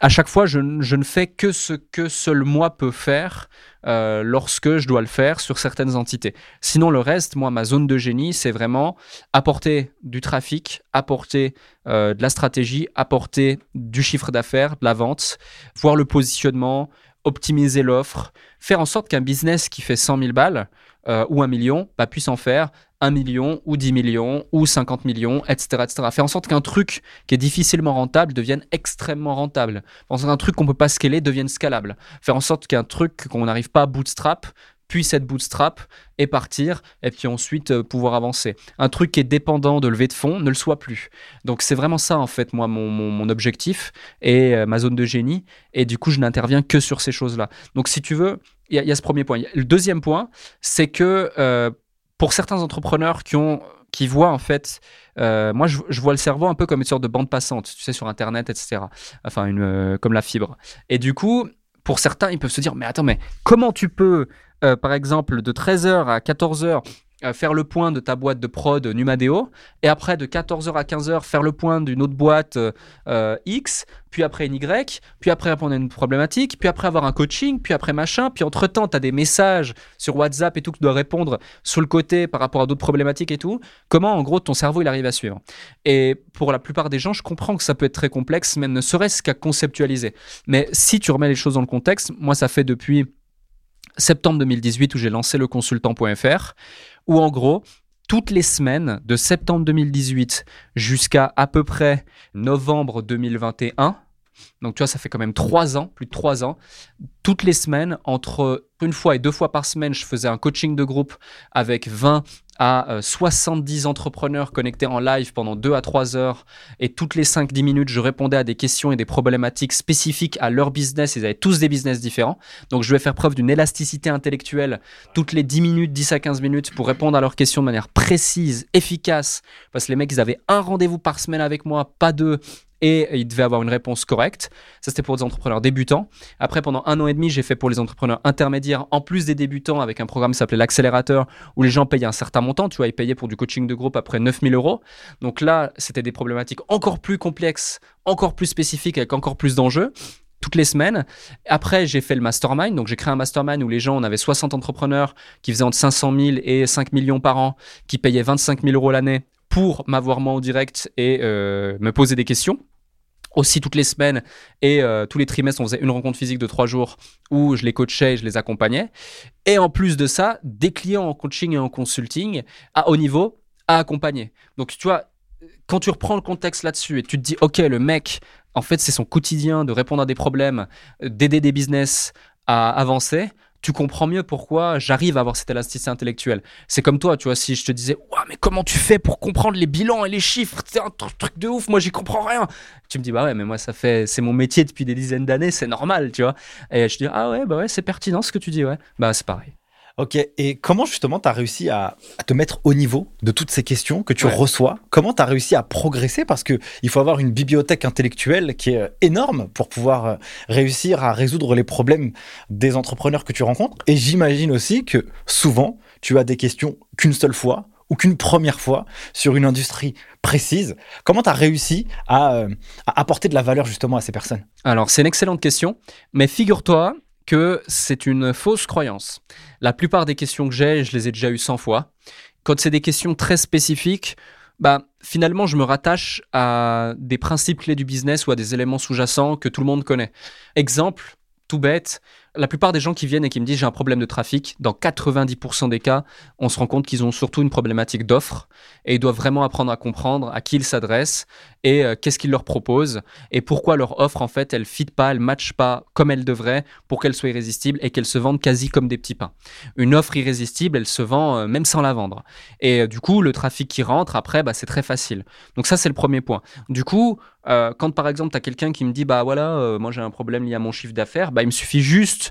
à chaque fois, je, ne fais que ce que seul moi peut faire euh, lorsque je dois le faire sur certaines entités. Sinon, le reste, moi, ma zone de génie, c'est vraiment apporter du trafic, apporter de la stratégie, apporter du chiffre d'affaires, de la vente, voir le positionnement, optimiser l'offre, faire en sorte qu'un business qui fait 100 000 balles euh, ou un million bah, puisse en faire 1 million ou 10 millions ou 50 millions, etc. etc. Faire en sorte qu'un truc qui est difficilement rentable devienne extrêmement rentable. Faire en sorte qu'un truc qu'on ne peut pas scaler devienne scalable. Faire en sorte qu'un truc qu'on n'arrive pas à bootstrap puisse être bootstrap et partir, et puis ensuite euh, pouvoir avancer. Un truc qui est dépendant de levée de fonds ne le soit plus. Donc c'est vraiment ça, en fait, moi, mon objectif et euh, ma zone de génie. Et du coup, je n'interviens que sur ces choses-là. Donc si tu veux, il y, a- ce premier point. Le deuxième point, c'est que euh, pour certains entrepreneurs qui ont qui voient en fait, euh, moi je, vois le cerveau un peu comme une sorte de bande passante, tu sais, sur Internet, etc. Enfin, une, euh, comme la fibre. Et du coup, pour certains, ils peuvent se dire, mais attends, mais comment tu peux, par exemple, de 13h à 14h, euh, faire le point de ta boîte de prod Numadeo, et après de 14h à 15h faire le point d'une autre boîte euh, X, puis après une Y, puis après répondre à une problématique, puis après avoir un coaching, puis après machin, puis entre-temps, tu as des messages sur WhatsApp et tout que tu dois répondre sur le côté par rapport à d'autres problématiques et tout. Comment, en gros, ton cerveau, il arrive à suivre? Et pour la plupart des gens, je comprends que ça peut être très complexe, même ne serait-ce qu'à conceptualiser. Mais si tu remets les choses dans le contexte, moi, ça fait depuis septembre 2018 où j'ai lancé le consultant.fr, où en gros, toutes les semaines de septembre 2018 jusqu'à à peu près novembre 2021, donc tu vois, ça fait quand même trois ans, plus de trois ans, toutes les semaines, entre une fois et deux fois par semaine, je faisais un coaching de groupe avec 20 à 70 euh, entrepreneurs connectés en live pendant 2 à 3 heures et toutes les 5-10 minutes, je répondais à des questions et des problématiques spécifiques à leur business. Ils avaient tous des business différents. Donc je vais faire preuve d'une élasticité intellectuelle toutes les 10 minutes, 10 à 15 minutes pour répondre à leurs questions de manière précise, efficace. Parce que les mecs, ils avaient un rendez-vous par semaine avec moi, pas deux et il devait avoir une réponse correcte. Ça, c'était pour des entrepreneurs débutants. Après, pendant un an et demi, j'ai fait pour les entrepreneurs intermédiaires, en plus des débutants, avec un programme qui s'appelait l'accélérateur, où les gens payaient un certain montant. Tu vois, ils payaient pour du coaching de groupe après 9000 euros. Donc là, c'était des problématiques encore plus complexes, encore plus spécifiques, avec encore plus d'enjeux toutes les semaines. Après, j'ai fait le mastermind. Donc, j'ai créé un mastermind où les gens, on avait 60 entrepreneurs qui faisaient entre 500 000 et 5 millions par an, qui payaient 25 000 euros l'année pour m'avoir moi en direct et euh, me poser des questions aussi toutes les semaines et euh, tous les trimestres, on faisait une rencontre physique de trois jours où je les coachais je les accompagnais. Et en plus de ça, des clients en coaching et en consulting à haut niveau à accompagner. Donc, tu vois, quand tu reprends le contexte là-dessus et tu te dis, OK, le mec, en fait, c'est son quotidien de répondre à des problèmes, d'aider des business à avancer tu comprends mieux pourquoi j'arrive à avoir cette élasticité intellectuelle. C'est comme toi, tu vois, si je te disais, ouais, mais comment tu fais pour comprendre les bilans et les chiffres? C'est un truc de ouf, moi j'y comprends rien. Tu me dis, bah ouais, mais moi ça fait, c'est mon métier depuis des dizaines d'années, c'est normal, tu vois. Et je dis, ah ouais, bah ouais, c'est pertinent ce que tu dis, ouais. Bah c'est pareil. Ok, et comment justement tu as réussi à, te mettre au niveau de toutes ces questions que tu reçois? Comment tu as réussi à progresser? Parce qu'il faut avoir une bibliothèque intellectuelle qui est euh, énorme pour pouvoir euh, réussir à résoudre les problèmes des entrepreneurs que tu rencontres. Et j'imagine aussi que souvent, tu as des questions qu'une seule fois ou qu'une première fois sur une industrie précise. Comment tu as réussi à, euh, à apporter de la valeur justement à ces personnes? Alors, c'est une excellente question, mais figure-toi que c'est une fausse croyance. La plupart des questions que j'ai, je les ai déjà eues 100 fois. Quand c'est des questions très spécifiques, bah, finalement, je me rattache à des principes clés du business ou à des éléments sous-jacents que tout le monde connaît. Exemple, tout bête, la plupart des gens qui viennent et qui me disent j'ai un problème de trafic, dans 90% des cas, on se rend compte qu'ils ont surtout une problématique d'offre et ils doivent vraiment apprendre à comprendre à qui ils s'adressent et euh, qu'est-ce qu'ils leur proposent et pourquoi leur offre en fait elle fit pas, elle match pas comme elle devrait pour qu'elle soit irrésistible et qu'elle se vende quasi comme des petits pains. Une offre irrésistible, elle se vend euh, même sans la vendre. Et euh, du coup, le trafic qui rentre après, bah, c'est très facile. Donc ça c'est le premier point. Du coup, quand par exemple tu as quelqu'un qui me dit bah voilà, moi j'ai un problème lié à mon chiffre d'affaires, bah il me suffit juste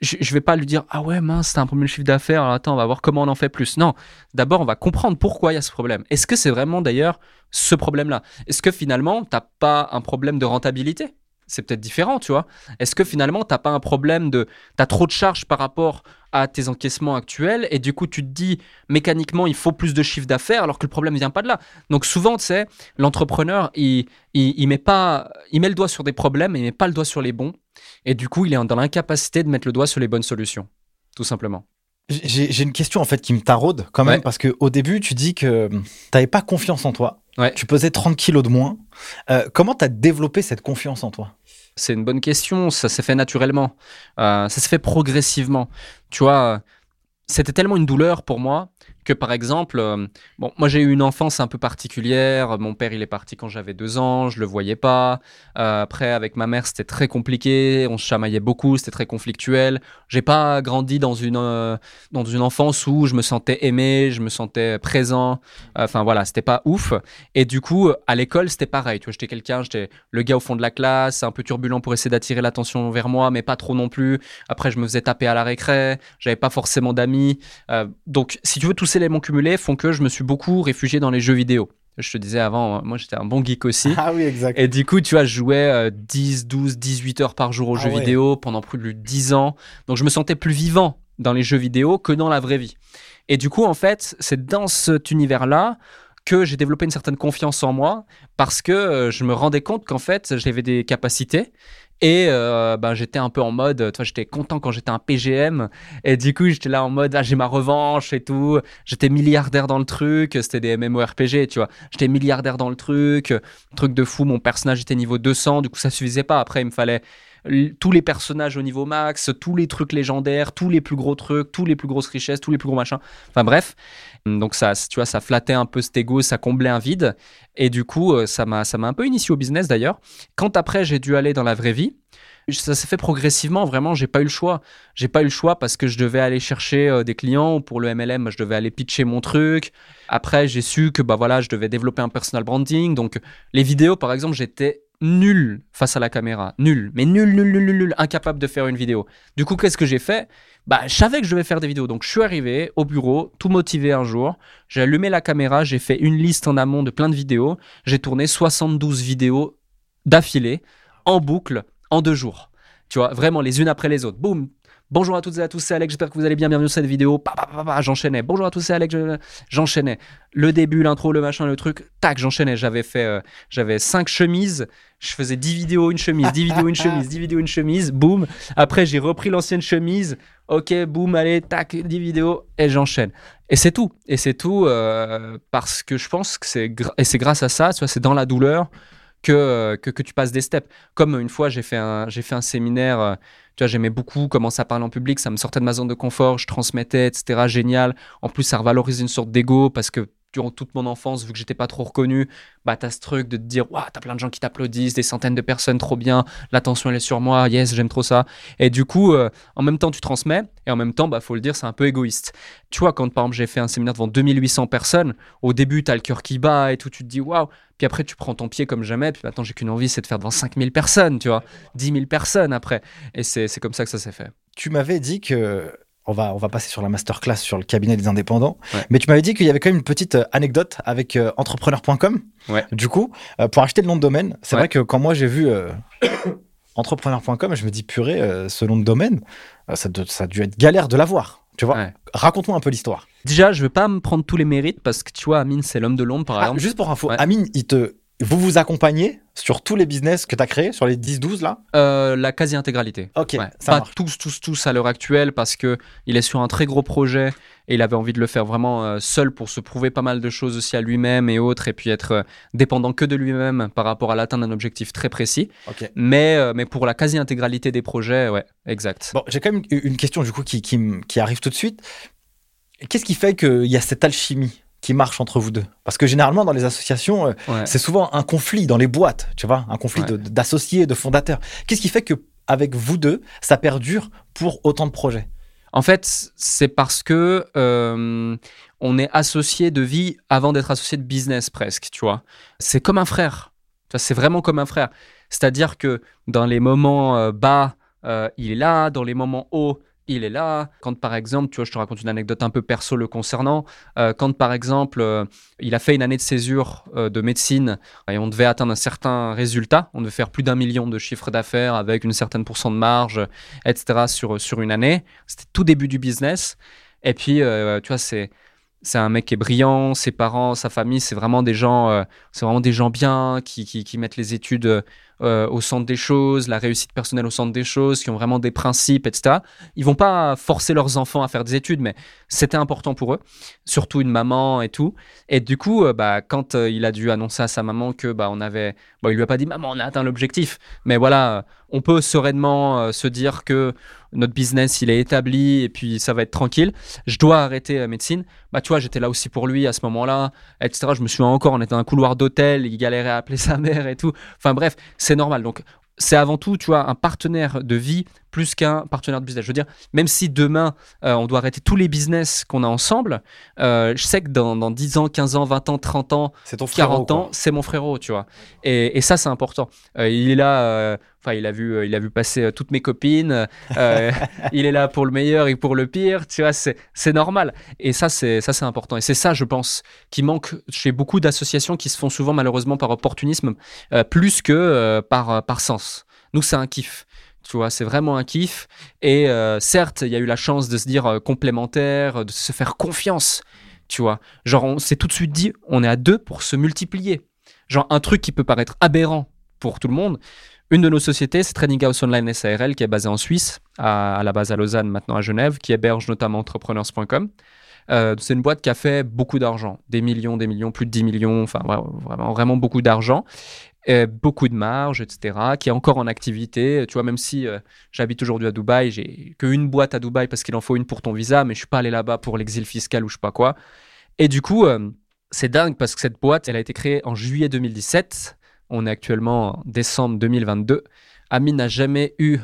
je, ne vais pas lui dire ah ouais mince t'as un problème de chiffre d'affaires attends on va voir comment on en fait plus. Non d'abord on va comprendre pourquoi il y a ce problème. Est-ce que c'est vraiment d'ailleurs ce problème là est-ce que finalement t'as pas un problème de rentabilité? C'est peut-être différent, tu vois. Est-ce que finalement, tu n'as pas un problème de... Tu as trop de charges par rapport à tes encaissements actuels et du coup, tu te dis mécaniquement, il faut plus de chiffre d'affaires alors que le problème ne vient pas de là. Donc souvent, tu sais, l'entrepreneur, il, il, met pas... Il met le doigt sur des problèmes, mais il met pas le doigt sur les bons. Et du coup, il est dans l'incapacité de mettre le doigt sur les bonnes solutions, tout simplement. J'ai une question en fait qui me taraude quand même parce que au début tu dis que tu n'avais pas confiance en toi. Tu pesais 30 kilos de moins. Euh, comment tu as développé cette confiance en toi? C'est une bonne question. Ça s'est fait naturellement. Euh, ça s'est fait progressivement. Tu vois, c'était tellement une douleur pour moi que par exemple, euh, bon, moi j'ai eu une enfance un peu particulière. Mon père il est parti quand j'avais deux ans, je le voyais pas. Euh, après avec ma mère c'était très compliqué, on se chamaillait beaucoup, c'était très conflictuel. J'ai pas grandi dans une euh, dans une enfance où je me sentais aimé, je me sentais présent. Enfin voilà, c'était pas ouf. Et du coup à l'école c'était pareil. Tu vois, j'étais quelqu'un, j'étais le gars au fond de la classe, un peu turbulent pour essayer d'attirer l'attention vers moi, mais pas trop non plus. Après je me faisais taper à la récré, j'avais pas forcément d'amis. donc si tu veux tous éléments cumulés font que je me suis beaucoup réfugié dans les jeux vidéo. Je te disais avant, moi j'étais un bon geek aussi. Ah oui, exact. Et du coup, tu vois, je jouais 10, 12, 18 heures par jour aux ah jeux vidéo pendant plus de 10 ans. Donc je me sentais plus vivant dans les jeux vidéo que dans la vraie vie. Et du coup, en fait, c'est dans cet univers-là que j'ai développé une certaine confiance en moi parce que euh, je me rendais compte qu'en fait, j'avais des capacités et euh, ben, j'étais un peu en mode, toi, j'étais content quand j'étais un PGM. Et du coup, j'étais là en mode, ah, j'ai ma revanche et tout. J'étais milliardaire dans le truc. C'était des MMORPG, tu vois. J'étais milliardaire dans le truc. Truc de fou. Mon personnage était niveau 200. Du coup, ça suffisait pas. Après, il me fallait tous les personnages au niveau max, tous les trucs légendaires, tous les plus gros trucs, tous les plus grosses richesses, tous les plus gros machins. Enfin bref, donc ça, tu vois, ça flattait un peu cet ego, ça comblait un vide. Et du coup, euh, ça m'a, ça m'a un peu initié au business d'ailleurs. Quand après j'ai dû aller dans la vraie vie, ça s'est fait progressivement. Vraiment, j'ai pas eu le choix. J'ai pas eu le choix parce que je devais aller chercher euh, des clients pour le MLM. Je devais aller pitcher mon truc. Après, j'ai su que bah voilà, je devais développer un personal branding. Donc, les vidéos, par exemple, j'étais nul face à la caméra. Nul. Mais nul, nul, nul, nul, nul. Incapable de faire une vidéo. Du coup, qu'est-ce que j'ai fait? Bah, je savais que je devais faire des vidéos. Donc, je suis arrivé au bureau, tout motivé un jour. J'ai allumé la caméra, j'ai fait une liste en amont de plein de vidéos. J'ai tourné 72 vidéos d'affilée, en boucle, en deux jours. Tu vois, vraiment les unes après les autres. Boum, Bonjour à toutes et à tous, c'est Alex, j'espère que vous allez bien, bienvenue sur cette vidéo. J'enchaînais. Bonjour à tous, c'est Alex, j'enchaînais. Le début, l'intro, le machin, le truc, tac, j'enchaînais. J'avais fait, euh, j'avais cinq chemises, je faisais 10 vidéos, une chemise, 10 vidéos, une chemise, 10 vidéos, une chemise, boum. Après, j'ai repris l'ancienne chemise, ok, boum, allez, tac, 10 vidéos, et j'enchaîne. Et c'est tout. Et c'est tout euh, parce que je pense que c'est, et c'est grâce à ça, c'est dans la douleur que, que, que, tu passes des steps. Comme une fois, j'ai fait un, j'ai fait un séminaire euh, tu vois, j'aimais beaucoup comment ça parle en public, ça me sortait de ma zone de confort, je transmettais, etc. Génial. En plus, ça revalorisait une sorte d'ego parce que durant toute mon enfance, vu que j'étais pas trop reconnu, bah t'as ce truc de te dire, waouh, t'as plein de gens qui t'applaudissent, des centaines de personnes, trop bien, l'attention elle est sur moi, yes, j'aime trop ça. Et du coup, euh, en même temps, tu transmets, et en même temps, bah faut le dire, c'est un peu égoïste. Tu vois, quand par exemple j'ai fait un séminaire devant 2800 personnes, au début, t'as le cœur qui bat et tout, tu te dis, waouh, puis après, tu prends ton pied comme jamais, puis maintenant, j'ai qu'une envie, c'est de faire devant 5000 personnes, tu vois, 10 000 personnes après. Et c'est comme ça que ça s'est fait. Tu m'avais dit que on va, on va passer sur la masterclass sur le cabinet des indépendants. Mais tu m'avais dit qu'il y avait quand même une petite euh, anecdote avec euh, entrepreneur.com. Du coup, euh, pour acheter le nom de domaine, c'est vrai que quand moi j'ai vu (coughs) entrepreneur.com, je me dis purée, ce nom de domaine, ça, ça, a dû être galère de l'avoir. Tu vois Raconte-moi un peu l'histoire. Déjà, je ne vais pas me prendre tous les mérites parce que tu vois, Amine, c'est l'homme de l'ombre par ah, exemple. Juste pour info, Amine, il te, vous vous accompagnez sur tous les business que tu as créés, sur les 10-12 là? Euh, La quasi-intégralité. Ok, Pas tous, tous, tous à l'heure actuelle parce qu'il est sur un très gros projet et il avait envie de le faire vraiment euh, seul pour se prouver pas mal de choses aussi à lui-même et autres et puis être euh, dépendant que de lui-même par rapport à l'atteinte d'un objectif très précis. Mais, mais pour la quasi-intégralité des projets, ouais, exact. Bon, j'ai quand même une question du coup qui, qui, qui arrive tout de suite. Qu'est-ce qui fait qu'il y a cette alchimie? Qui marche entre vous deux Parce que généralement, dans les associations, euh, c'est souvent un conflit dans les boîtes, tu vois, un conflit d'associés, de, fondateurs. Qu'est-ce qui fait que avec vous deux, ça perdure pour autant de projets? En fait, c'est parce que euh, on est associé de vie avant d'être associé de business presque, tu vois. C'est comme un frère. C'est vraiment comme un frère. C'est-à-dire que dans les moments euh, bas, il est là, dans les moments hauts, il est là. Quand par exemple, tu vois, je te raconte une anecdote un peu perso le concernant. Euh, quand par exemple, euh, il a fait une année de césure euh, de médecine et on devait atteindre un certain résultat, on devait faire plus d'un million de chiffre d'affaires avec une certaine pourcent de marge, etc. sur, sur une année. C'était tout début du business. Et puis, tu vois, c'est c'est un mec qui est brillant, ses parents, sa famille, c'est vraiment des gens, c'est vraiment des gens bien qui, qui, mettent les études euh, au centre des choses, la réussite personnelle au centre des choses, qui ont vraiment des principes, etc. Ils vont pas forcer leurs enfants à faire des études, mais c'était important pour eux, surtout une maman et tout. Et du coup, euh, bah, quand euh, il a dû annoncer à sa maman que bah, on avait, bon, il lui a pas dit maman, on a atteint l'objectif, mais voilà, on peut sereinement se dire que notre business il est établi et puis ça va être tranquille. Je dois arrêter la médecine. Bah tu vois, j'étais là aussi pour lui à ce moment-là, etc. Je me souviens encore, on était dans un couloir d'hôtel, il galérait à appeler (laughs) sa mère et tout. Enfin bref, c'est normal. Donc, c'est avant tout, tu vois, un partenaire de vie plus qu'un partenaire de business. Je veux dire, même si demain, euh, on doit arrêter tous les business qu'on a ensemble, euh, je sais que dans, dans, 10 ans, 15 ans, 20 ans, 30 ans, 40 ans, c'est mon frérot, tu vois. Et, et ça, c'est important. Euh, il est là, enfin, il, a vu, il a vu passer toutes mes copines. (laughs) il est là pour le meilleur et pour le pire, tu vois, c'est normal. Et ça, c'est important. Et c'est ça, je pense, qui manque chez beaucoup d'associations qui se font souvent, malheureusement, par opportunisme, plus que par, par sens. Nous, c'est un kiff Tu vois, c'est vraiment un kiff. Et euh, certes, il y a eu la chance de se dire euh, complémentaire, de se faire confiance. Tu vois, genre, on s'est tout de suite dit, on est à deux pour se multiplier. Genre, un truc qui peut paraître aberrant pour tout le monde. Une de nos sociétés, c'est Trading House Online SARL, qui est basée en Suisse, à, la base à Lausanne, maintenant à Genève, qui héberge notamment entrepreneurs.com. Euh, c'est une boîte qui a fait beaucoup d'argent, des millions, des millions, plus de 10 millions, enfin vraiment, vraiment beaucoup d'argent beaucoup de marge, etc., qui est encore en activité. Tu vois, même si euh, j'habite aujourd'hui à Dubaï, j'ai qu'une boîte à Dubaï parce qu'il en faut une pour ton visa, mais je suis pas allé là-bas pour l'exil fiscal ou je sais pas quoi. Et du coup, euh, c'est dingue parce que cette boîte, elle a été créée en juillet 2017. On est actuellement en décembre 2022. Amine n'a jamais eu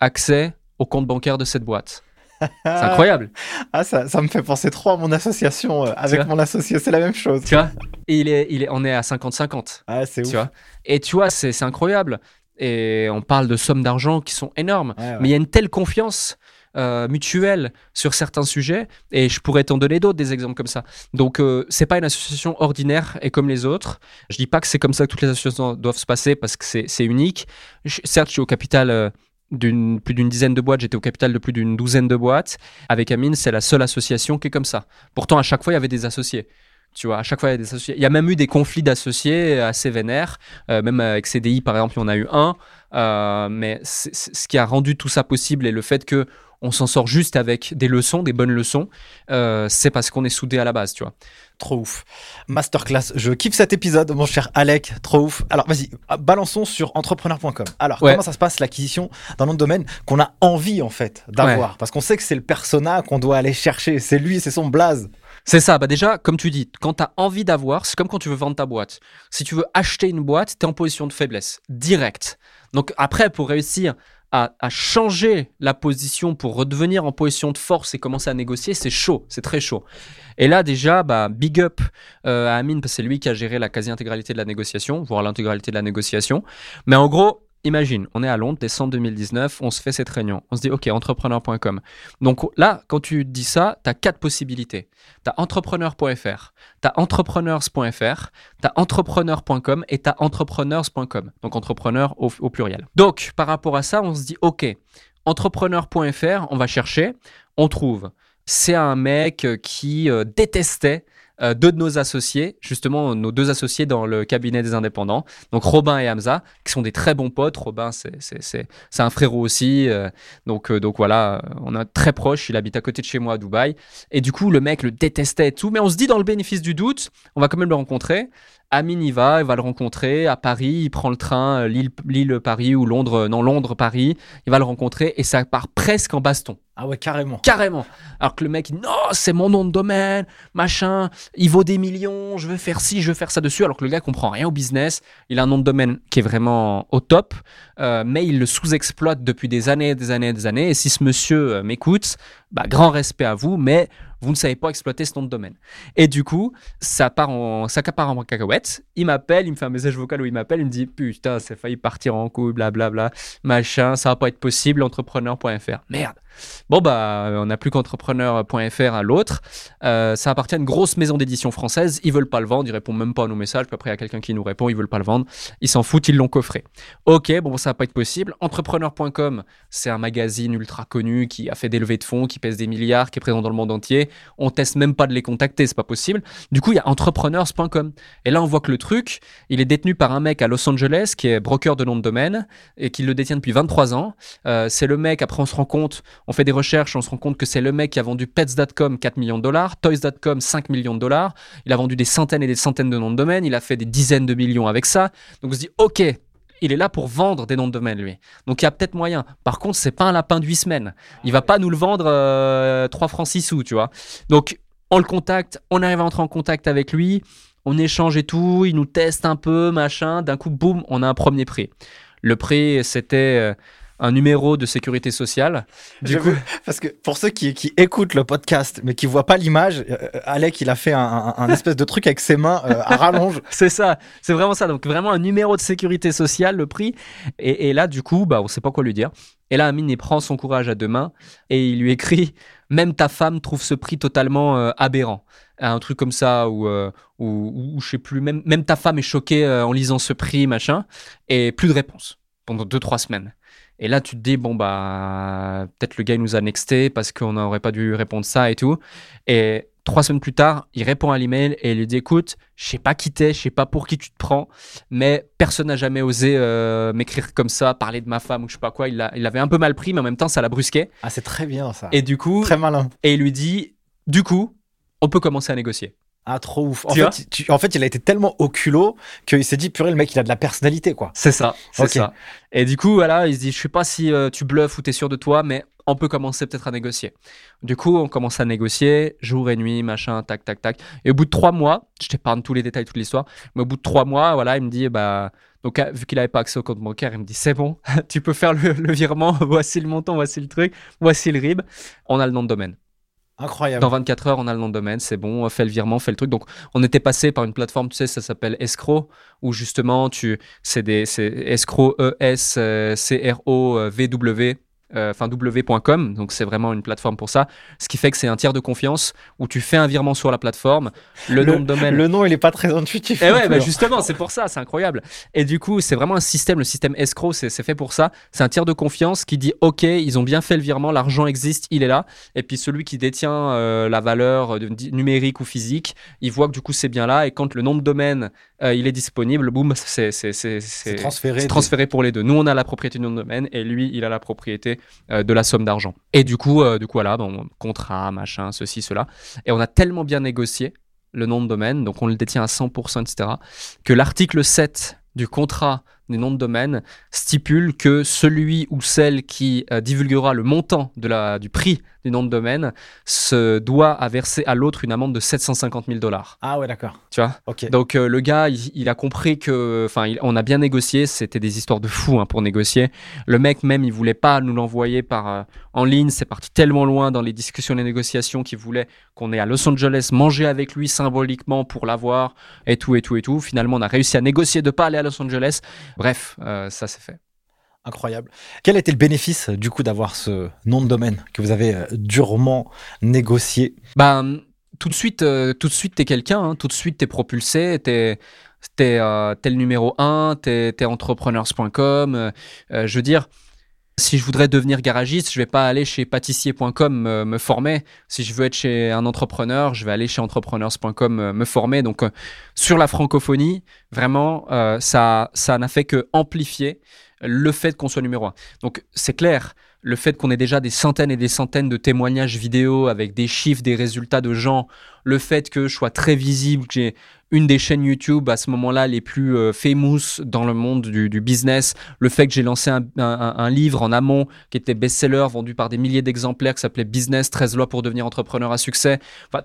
accès au compte bancaire de cette boîte. C'est incroyable. ah, ça, ça, me fait penser trop à mon association. Euh, avec mon associé, c'est la même chose. Tu vois Et il est, il est, on est à 50-50. Ah, c'est ouf. Vois et tu vois, c'est incroyable. Et on parle de sommes d'argent qui sont énormes. Mais il y a une telle confiance. Euh, mutuelle sur certains sujets et je pourrais t'en donner d'autres des exemples comme ça donc euh, c'est pas une association ordinaire et comme les autres je dis pas que c'est comme ça que toutes les associations doivent se passer parce que c'est unique certes je suis au capital d'une plus d'une dizaine de boîtes, j'étais au capital de plus d'une douzaine de boîtes. Avec Amine, c'est la seule association qui est comme ça. Pourtant, à chaque fois, il y avait des associés. Tu vois, à chaque fois, il y a des associés. Il y a même eu des conflits d'associés assez vénères. Euh, même avec CDI, par exemple, il y en a eu un. Euh, mais ce qui a rendu tout ça possible et le fait que on s'en sort juste avec des leçons, des bonnes leçons, euh, c'est parce qu'on est soudé à la base, tu vois. Trop ouf. Masterclass, je kiffe cet épisode, mon cher Alec, trop ouf. Alors vas-y, balançons sur entrepreneur.com. Alors, comment ça se passe l'acquisition d'un nom de domaine qu'on a envie en fait d'avoir? Parce qu'on sait que c'est le persona qu'on doit aller chercher, c'est lui, c'est son blaze. C'est ça, bah déjà, comme tu dis, quand tu as envie d'avoir, c'est comme quand tu veux vendre ta boîte. Si tu veux acheter une boîte, tu es en position de faiblesse, direct. Donc après, pour réussir à, changer la position pour redevenir en position de force et commencer à négocier, c'est chaud, c'est très chaud. Et là déjà, bah, big up euh, à Amine, parce que c'est lui qui a géré la quasi-intégralité de la négociation, voire l'intégralité de la négociation. Mais en gros, imagine, on est à Londres, décembre 2019, on se fait cette réunion. On se dit, OK, entrepreneur.com. Donc là, quand tu dis ça, tu as quatre possibilités. Tu as entrepreneur.fr, tu as entrepreneurs.fr, tu as entrepreneur.com et tu as entrepreneurs.com. Donc entrepreneur au, au, pluriel. Donc par rapport à ça, on se dit, OK, entrepreneur.fr, on va chercher, on trouve. C'est un mec qui euh, détestait euh, deux de nos associés, justement nos deux associés dans le cabinet des indépendants, donc Robin et Hamza, qui sont des très bons potes. Robin, c'est un frérot aussi, euh, donc, euh, donc voilà, on est très proche, il habite à côté de chez moi à Dubaï. Et du coup, le mec le détestait et tout, mais on se dit dans le bénéfice du doute, on va quand même le rencontrer. Amine y va, il va le rencontrer à Paris, il prend le train Lille-Paris ou Londres, non Londres-Paris, il va le rencontrer et ça part presque en baston. Ah ouais, carrément. Carrément. Alors que le mec, non, c'est mon nom de domaine, machin, il vaut des millions, je veux faire ci, je veux faire ça dessus. Alors que le gars comprend rien au business, il a un nom de domaine qui est vraiment au top, euh, mais il le sous-exploite depuis des années, des années, des années. Et si ce monsieur euh, m'écoute, bah, grand respect à vous, mais vous ne savez pas exploiter ce nom de domaine. Et du coup, ça part en, ça part cacahuète. Il m'appelle, il me fait un message vocal où il m'appelle, il me dit Putain, c'est failli partir en couille, blablabla, machin, ça va pas être possible, entrepreneur.fr. Merde. Bon, bah, on n'a plus qu'entrepreneur.fr à l'autre. Euh, ça appartient à une grosse maison d'édition française. Ils veulent pas le vendre. Ils répondent même pas à nos messages. Puis après, il y a quelqu'un qui nous répond. Ils veulent pas le vendre. Ils s'en foutent. Ils l'ont coffré. Ok, bon, ça va pas être possible. Entrepreneur.com, c'est un magazine ultra connu qui a fait des levées de fonds, qui pèse des milliards, qui est présent dans le monde entier. On teste même pas de les contacter. C'est pas possible. Du coup, il y a entrepreneurs.com. Et là, on voit que le truc, il est détenu par un mec à Los Angeles qui est broker de nom de domaine et qui le détient depuis 23 ans. Euh, c'est le mec, après, on se rend compte, on fait des recherches, on se rend compte que c'est le mec qui a vendu Pets.com 4 millions de dollars, Toys.com 5 millions de dollars. Il a vendu des centaines et des centaines de noms de domaine. Il a fait des dizaines de millions avec ça. Donc on se dit, OK, il est là pour vendre des noms de domaine, lui. Donc il y a peut-être moyen. Par contre, c'est pas un lapin de 8 semaines. Il va pas nous le vendre 3 euh, francs 6 sous, tu vois. Donc on le contacte, on arrive à entrer en contact avec lui, on échange et tout, il nous teste un peu, machin. D'un coup, boum, on a un premier prix. Le prix, c'était euh, un numéro de sécurité sociale. Du coup, (laughs) parce que pour ceux qui, qui, écoutent le podcast mais qui voient pas l'image, euh, Alec il a fait un, un, espèce de truc avec ses mains euh, à rallonge. (laughs) c'est ça, c'est vraiment ça. Donc vraiment un numéro de sécurité sociale, le prix. Et, et là du coup, bah on sait pas quoi lui dire. Et là Amine il prend son courage à deux mains et il lui écrit même ta femme trouve ce prix totalement euh, aberrant. Un truc comme ça où, où, je sais plus, même, même ta femme est choquée en lisant ce prix, machin, et plus de réponse pendant deux, trois semaines. Et là, tu te dis, bon, bah, peut-être le gars il nous a nexté parce qu'on n'aurait pas dû répondre ça et tout. Et trois semaines plus tard, il répond à l'email et il lui dit, écoute, je sais pas qui t'es, je sais pas pour qui tu te prends, mais personne n'a jamais osé euh, m'écrire comme ça, parler de ma femme ou je sais pas quoi. Il, a, il avait un peu mal pris, mais en même temps, ça l'a brusqué. Ah, c'est très bien ça. Et du coup, Très malin. et il lui dit, du coup, on peut commencer à négocier. Ah, trop ouf. En Tu fait, tu- en fait, il a été tellement au culot qu'il s'est dit, purée, le mec, il a de la personnalité, quoi. C'est ça, c'est ça. Et du coup, voilà, il se dit, je sais pas si euh, tu bluffes ou tu es sûr de toi, mais on peut commencer peut-être à négocier. Du coup, on commence à négocier, jour et nuit, machin, tac, tac, tac. Et au bout de trois mois, je t'épargne tous les détails, toute l'histoire, mais au bout de trois mois, voilà, il me dit, bah, donc euh, vu qu'il avait pas accès au compte bancaire, il me dit, c'est bon, (laughs) tu peux faire le, le virement, (laughs) voici le montant, voici le truc, voici le RIB, on a le nom de domaine. Incroyable. Dans 24 heures, on a le nom de domaine, c'est bon, fais le virement, fais le truc. Donc, on était passé par une plateforme, tu sais, ça s'appelle Escrow, où justement, tu, c'est des, c'est Escrow, E E-S-C-R-O-V-W, euh, enfin w.com, donc c'est vraiment une plateforme pour ça. Ce qui fait que c'est un tiers de confiance où tu fais un virement sur la plateforme, le, nom de domaine. Le nom, il est pas très intuitif. Et non ouais, bah justement, c'est pour ça, c'est incroyable. Et du coup, c'est vraiment un système, le système escrow, c'est c'est fait pour ça. C'est un tiers de confiance qui dit OK, ils ont bien fait le virement, l'argent existe, il est là. Et puis celui qui détient euh, la valeur di- numérique ou physique, il voit que du coup c'est bien là. Et quand le nom de domaine euh, il est disponible, boum, c'est transféré. transféré pour les deux. Nous, on a la propriété du nom de domaine et lui, il a la propriété euh, de la somme d'argent. Et du coup, euh, du coup, voilà, bon, contrat, machin, ceci, cela. Et on a tellement bien négocié le nom de domaine, donc on le détient à 100%, etc., que l'article 7 du contrat des noms de domaine stipule que celui ou celle qui euh, divulguera le montant de la, du prix du nom de domaine se doit à verser à l'autre une amende de 750 000 dollars. Ah ouais, d'accord. Tu vois? Ok. donc euh, le gars, il, il a compris que, enfin, on a bien négocié. C'était des histoires de fous hein, pour négocier. Le mec même, il voulait pas nous l'envoyer par euh, en ligne. C'est parti tellement loin dans les discussions, les négociations, qu'il voulait qu'on ait à Los Angeles manger avec lui symboliquement pour l'avoir et tout et tout et tout. Finalement, on a réussi à négocier de pas aller à Los Angeles. Bref, euh, ça c'est fait. Incroyable. Quel était le bénéfice, du coup, d'avoir ce nom de domaine que vous avez euh, durement négocié? Ben, tout de suite, euh, tout de suite, t'es quelqu'un. hein. tout de suite, t'es propulsé. T'es, t'es, euh, t'es le numéro un. T'es, t'es entrepreneurs.com. euh, euh, je veux dire, si je voudrais devenir garagiste, je vais pas aller chez pâtissier.com me, me former. Si je veux être chez un entrepreneur, je vais aller chez entrepreneurs.com euh, me former. Donc, euh, sur la francophonie, vraiment, euh, ça, ça n'a fait que amplifier le fait qu'on soit numéro un. Donc, c'est clair le fait qu'on ait déjà des centaines et des centaines de témoignages vidéo avec des chiffres, des résultats de gens, le fait que je sois très visible, que j'ai une des chaînes YouTube à ce moment-là les plus euh, famous dans le monde du, business, le fait que j'ai lancé un, livre en amont qui était best-seller, vendu par des milliers d'exemplaires, qui s'appelait Business 13 lois pour devenir entrepreneur à succès.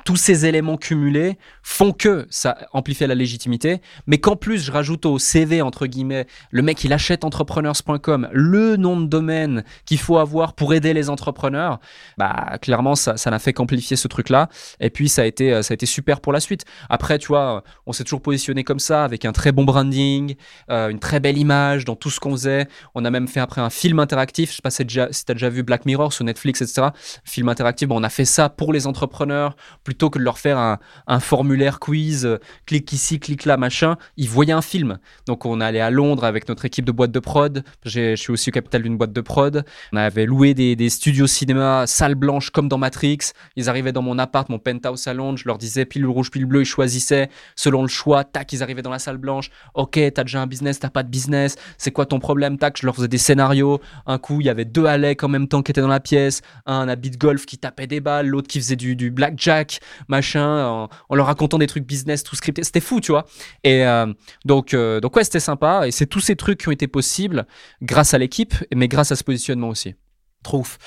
Tous ces éléments cumulés font que ça amplifie la légitimité, mais qu'en plus je rajoute au CV, entre guillemets, le mec il achète entrepreneurs.com, le nom de domaine qu'il faut avoir pour aider les entrepreneurs, bah clairement ça ça n'a fait qu'amplifier ce truc-là. Et puis ça a été euh, ça a été super pour la suite. Après tu vois, on s'est toujours positionné comme ça avec un très bon branding, euh, une très belle image dans tout ce qu'on faisait. On a même fait après un film interactif. Je sais pas si tu as déjà vu Black Mirror sur Netflix, etc. Film interactif. On a fait ça pour les entrepreneurs plutôt que de leur faire un, formulaire quiz. euh, clique ici, clique là, machin. Ils voyaient un film. Donc on allait à Londres avec notre équipe de boîte de prod. Je suis aussi au capital d'une boîte de prod. On avait loué des, studios cinéma, salle blanche comme dans Matrix. Ils arrivaient dans mon appart, mon penthouse à Londres. Je leur disais pile rouge, pile bleu. Ils choisissaient selon le choix. Tac, ils arrivaient dans la salle blanche. Ok, t'as déjà un business, t'as pas de business. C'est quoi ton problème? Tac, je leur faisais des scénarios. Un coup, il y avait deux Alec en même temps qui étaient dans la pièce. Un habit de golf qui tapait des balles, l'autre qui faisait du, du blackjack, machin, en, en leur racontant des trucs business tout scripté. C'était fou, tu vois. Et euh, donc, euh, donc ouais, c'était sympa. Et c'est tous ces trucs qui ont été possibles grâce à l'équipe, mais grâce à ce positionnement aussi. Trop ouf.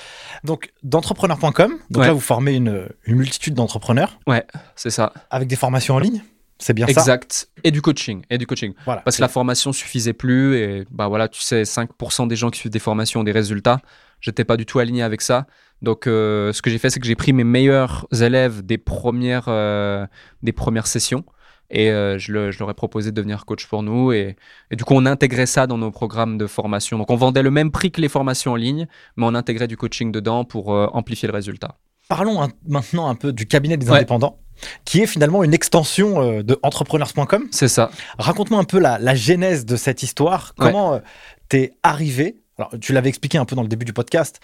Donc, d'entrepreneur.com, donc Ouais. là, vous formez une, une multitude d'entrepreneurs C'est ça. avec des formations en ligne. C'est bien ça Exact. Et du coaching. Et du coaching. Voilà. Parce que la formation suffisait plus. Et bah voilà, tu sais, 5% des gens qui suivent des formations ont des résultats. J'étais pas du tout aligné avec ça. Donc, euh, ce que j'ai fait, c'est que j'ai pris mes meilleurs élèves des premières, euh, des premières sessions. Et euh, je, le- je leur ai proposé de devenir coach pour nous. Et, et du coup, on intégrait ça dans nos programmes de formation. Donc, on vendait le même prix que les formations en ligne, mais on intégrait du coaching dedans pour euh, amplifier le résultat. Parlons un- maintenant un peu du cabinet des Ouais. indépendants, qui est finalement une extension euh, de entrepreneurs.com. C'est ça. Raconte-moi un peu la, la genèse de cette histoire. Ouais. Comment euh, t'es arrivé alors tu l'avais expliqué un peu dans le début du podcast,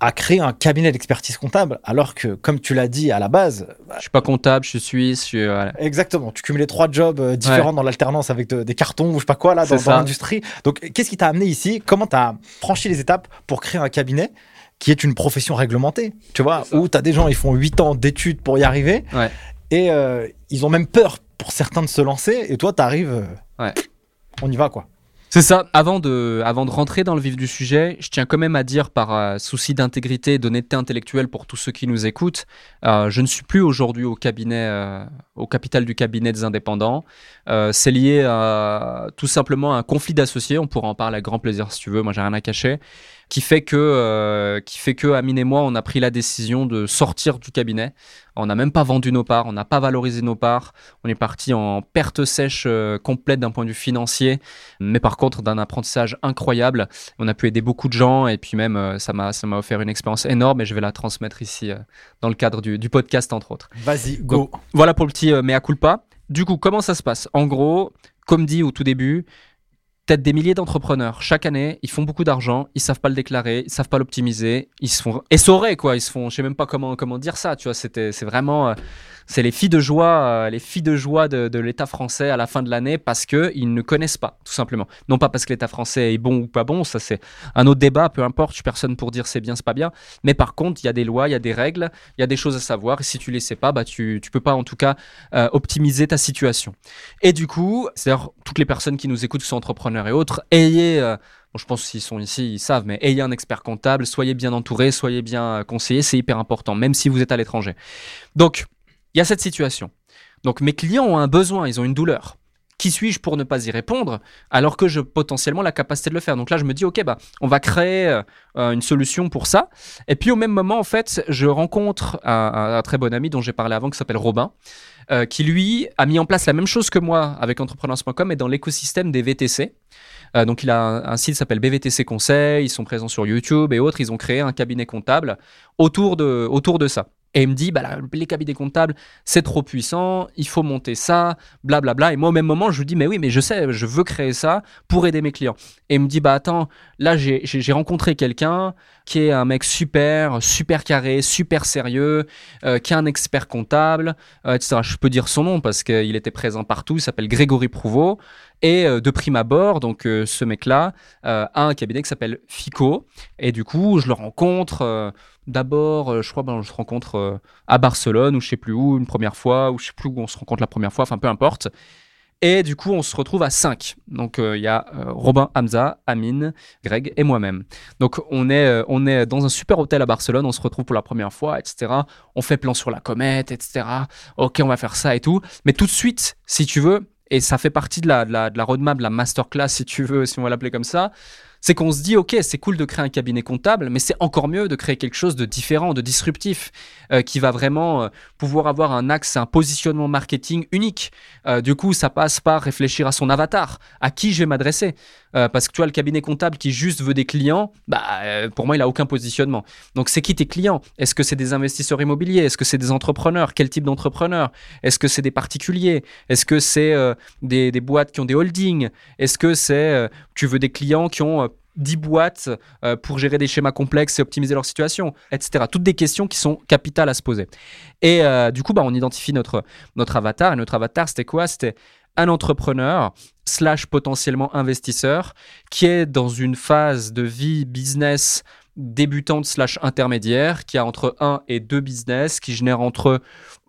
à créer un cabinet d'expertise comptable, alors que, comme tu l'as dit à la base... Bah, je suis pas comptable, je suis suisse, je suis... Exactement, tu cumulais trois jobs euh, différents dans l'alternance avec des cartons ou je sais pas quoi, là, dans, l'industrie. Donc, qu'est-ce qui t'a amené ici? Comment tu as franchi les étapes pour créer un cabinet? Qui est une profession réglementée, tu vois, où tu as des gens, ils font 8 ans d'études pour y arriver, et euh, ils ont même peur pour certains de se lancer, et toi, tu arrives, euh, on y va, quoi. C'est ça. Avant de, avant de rentrer dans le vif du sujet, je tiens quand même à dire par euh, souci d'intégrité et d'honnêteté intellectuelle pour tous ceux qui nous écoutent, euh, je ne suis plus aujourd'hui au cabinet, euh, au capital du cabinet des indépendants. c'est lié à tout simplement à un conflit d'associés. On pourra en parler avec grand plaisir si tu veux. Moi, j'ai rien à cacher qui fait que, euh, qui fait que Amine et moi, on a pris la décision de sortir du cabinet. On n'a même pas vendu nos parts, on n'a pas valorisé nos parts. On est parti en perte sèche euh, complète d'un point de vue financier, mais par contre d'un apprentissage incroyable. On a pu aider beaucoup de gens et puis même euh, ça m'a ça m'a offert une expérience énorme et je vais la transmettre ici dans le cadre du, du podcast entre autres. Vas-y, go. voilà pour le petit mea culpa. Du coup, comment ça se passe? En gros, comme dit au tout début, peut-être des milliers d'entrepreneurs. Chaque année, ils font beaucoup d'argent, ils savent pas le déclarer, ils savent pas l'optimiser, ils se font essorer quoi, ils se font, je sais même pas comment comment dire ça, tu vois, c'était c'est vraiment euh, c'est les filles de joie, euh, les filles de joie de, l'État français à la fin de l'année parce que ils ne connaissent pas, tout simplement. Non pas parce que l'État français est bon ou pas bon, ça c'est un autre débat, peu importe, je suis personne pour dire c'est bien, c'est pas bien. Mais par contre, il y a des lois, il y a des règles, il y a des choses à savoir. Et si tu les sais pas, bah tu tu peux pas en tout cas euh, optimiser ta situation. Et du coup, c'est-à-dire toutes les personnes qui nous écoutent, qui sont entrepreneurs et autres, ayez euh, je pense qu'ils sont ici, ils savent, mais ayez un expert comptable, soyez bien entouré, soyez bien conseillé, c'est hyper important, même si vous êtes à l'étranger. Donc, il y a cette situation. Donc mes clients ont un besoin, ils ont une douleur. Qui suis-je pour ne pas y répondre alors que j'ai potentiellement la capacité de le faire? Donc là, je me dis, ok, bah, on va créer euh, une solution pour ça. Et puis au même moment, en fait, je rencontre un, très bon ami dont j'ai parlé avant qui s'appelle Robin, euh, qui lui a mis en place la même chose que moi avec entrepreneurs.com et dans l'écosystème des VTC. Euh, donc il a un, un site qui s'appelle BVTC Conseil, ils sont présents sur YouTube et autres, ils ont créé un cabinet comptable autour de, autour de ça. Et il me dit, bah, les cabinets comptables, c'est trop puissant, il faut monter ça, blablabla. Bla, bla. Et moi, au même moment, je lui dis, mais oui, mais je sais, je veux créer ça pour aider mes clients. Et il me dit, bah attends, là, j'ai rencontré quelqu'un qui est un mec super, super carré, super sérieux, euh, qui est un expert comptable, euh, etc. Je peux dire son nom parce qu'il était présent partout, il s'appelle Grégory Prouveau. Et euh, de prime abord, donc ce mec-là a un cabinet qui s'appelle FICO. Et du coup, je le rencontre D'abord, je crois, ben, on se rencontre à Barcelone ou je sais plus où une première fois, ou je sais plus où on se rencontre la première fois, enfin peu importe. Et du coup, on se retrouve à 5. Donc, euh, il y a Robin, Hamza, Amine, Greg et moi-même. Donc, on est, on est dans un super hôtel à Barcelone, on se retrouve pour la première fois, etc. On fait plan sur la comète, etc. Ok, on va faire ça et tout. Mais tout de suite, si tu veux, et ça fait partie de la, de la, de la roadmap, de la masterclass, si tu veux, si on va l'appeler comme ça, c'est qu'on se dit, ok, c'est cool de créer un cabinet comptable, mais c'est encore mieux de créer quelque chose de différent, de disruptif, euh, qui va vraiment euh, pouvoir avoir un axe, un positionnement marketing unique. Euh, du coup, ça passe par réfléchir à son avatar, à qui je vais m'adresser? Parce que tu vois, le cabinet comptable qui juste veut des clients, bah, pour moi, il a aucun positionnement. Donc, c'est qui tes clients? Est-ce que c'est des investisseurs immobiliers? Est-ce que c'est des entrepreneurs? Quel type d'entrepreneurs? Est-ce que c'est des particuliers? Est-ce que c'est des, des, boîtes qui ont des holdings? Est-ce que c'est tu veux des clients qui ont 10 boîtes euh, pour gérer des schémas complexes et optimiser leur situation, etc. Toutes des questions qui sont capitales à se poser. Et euh, du coup, bah, on identifie notre, notre avatar. Et notre avatar, c'était quoi? C'était un entrepreneur slash potentiellement investisseur qui est dans une phase de vie business débutante slash intermédiaire, qui a entre 1 et 2 business, qui génère entre,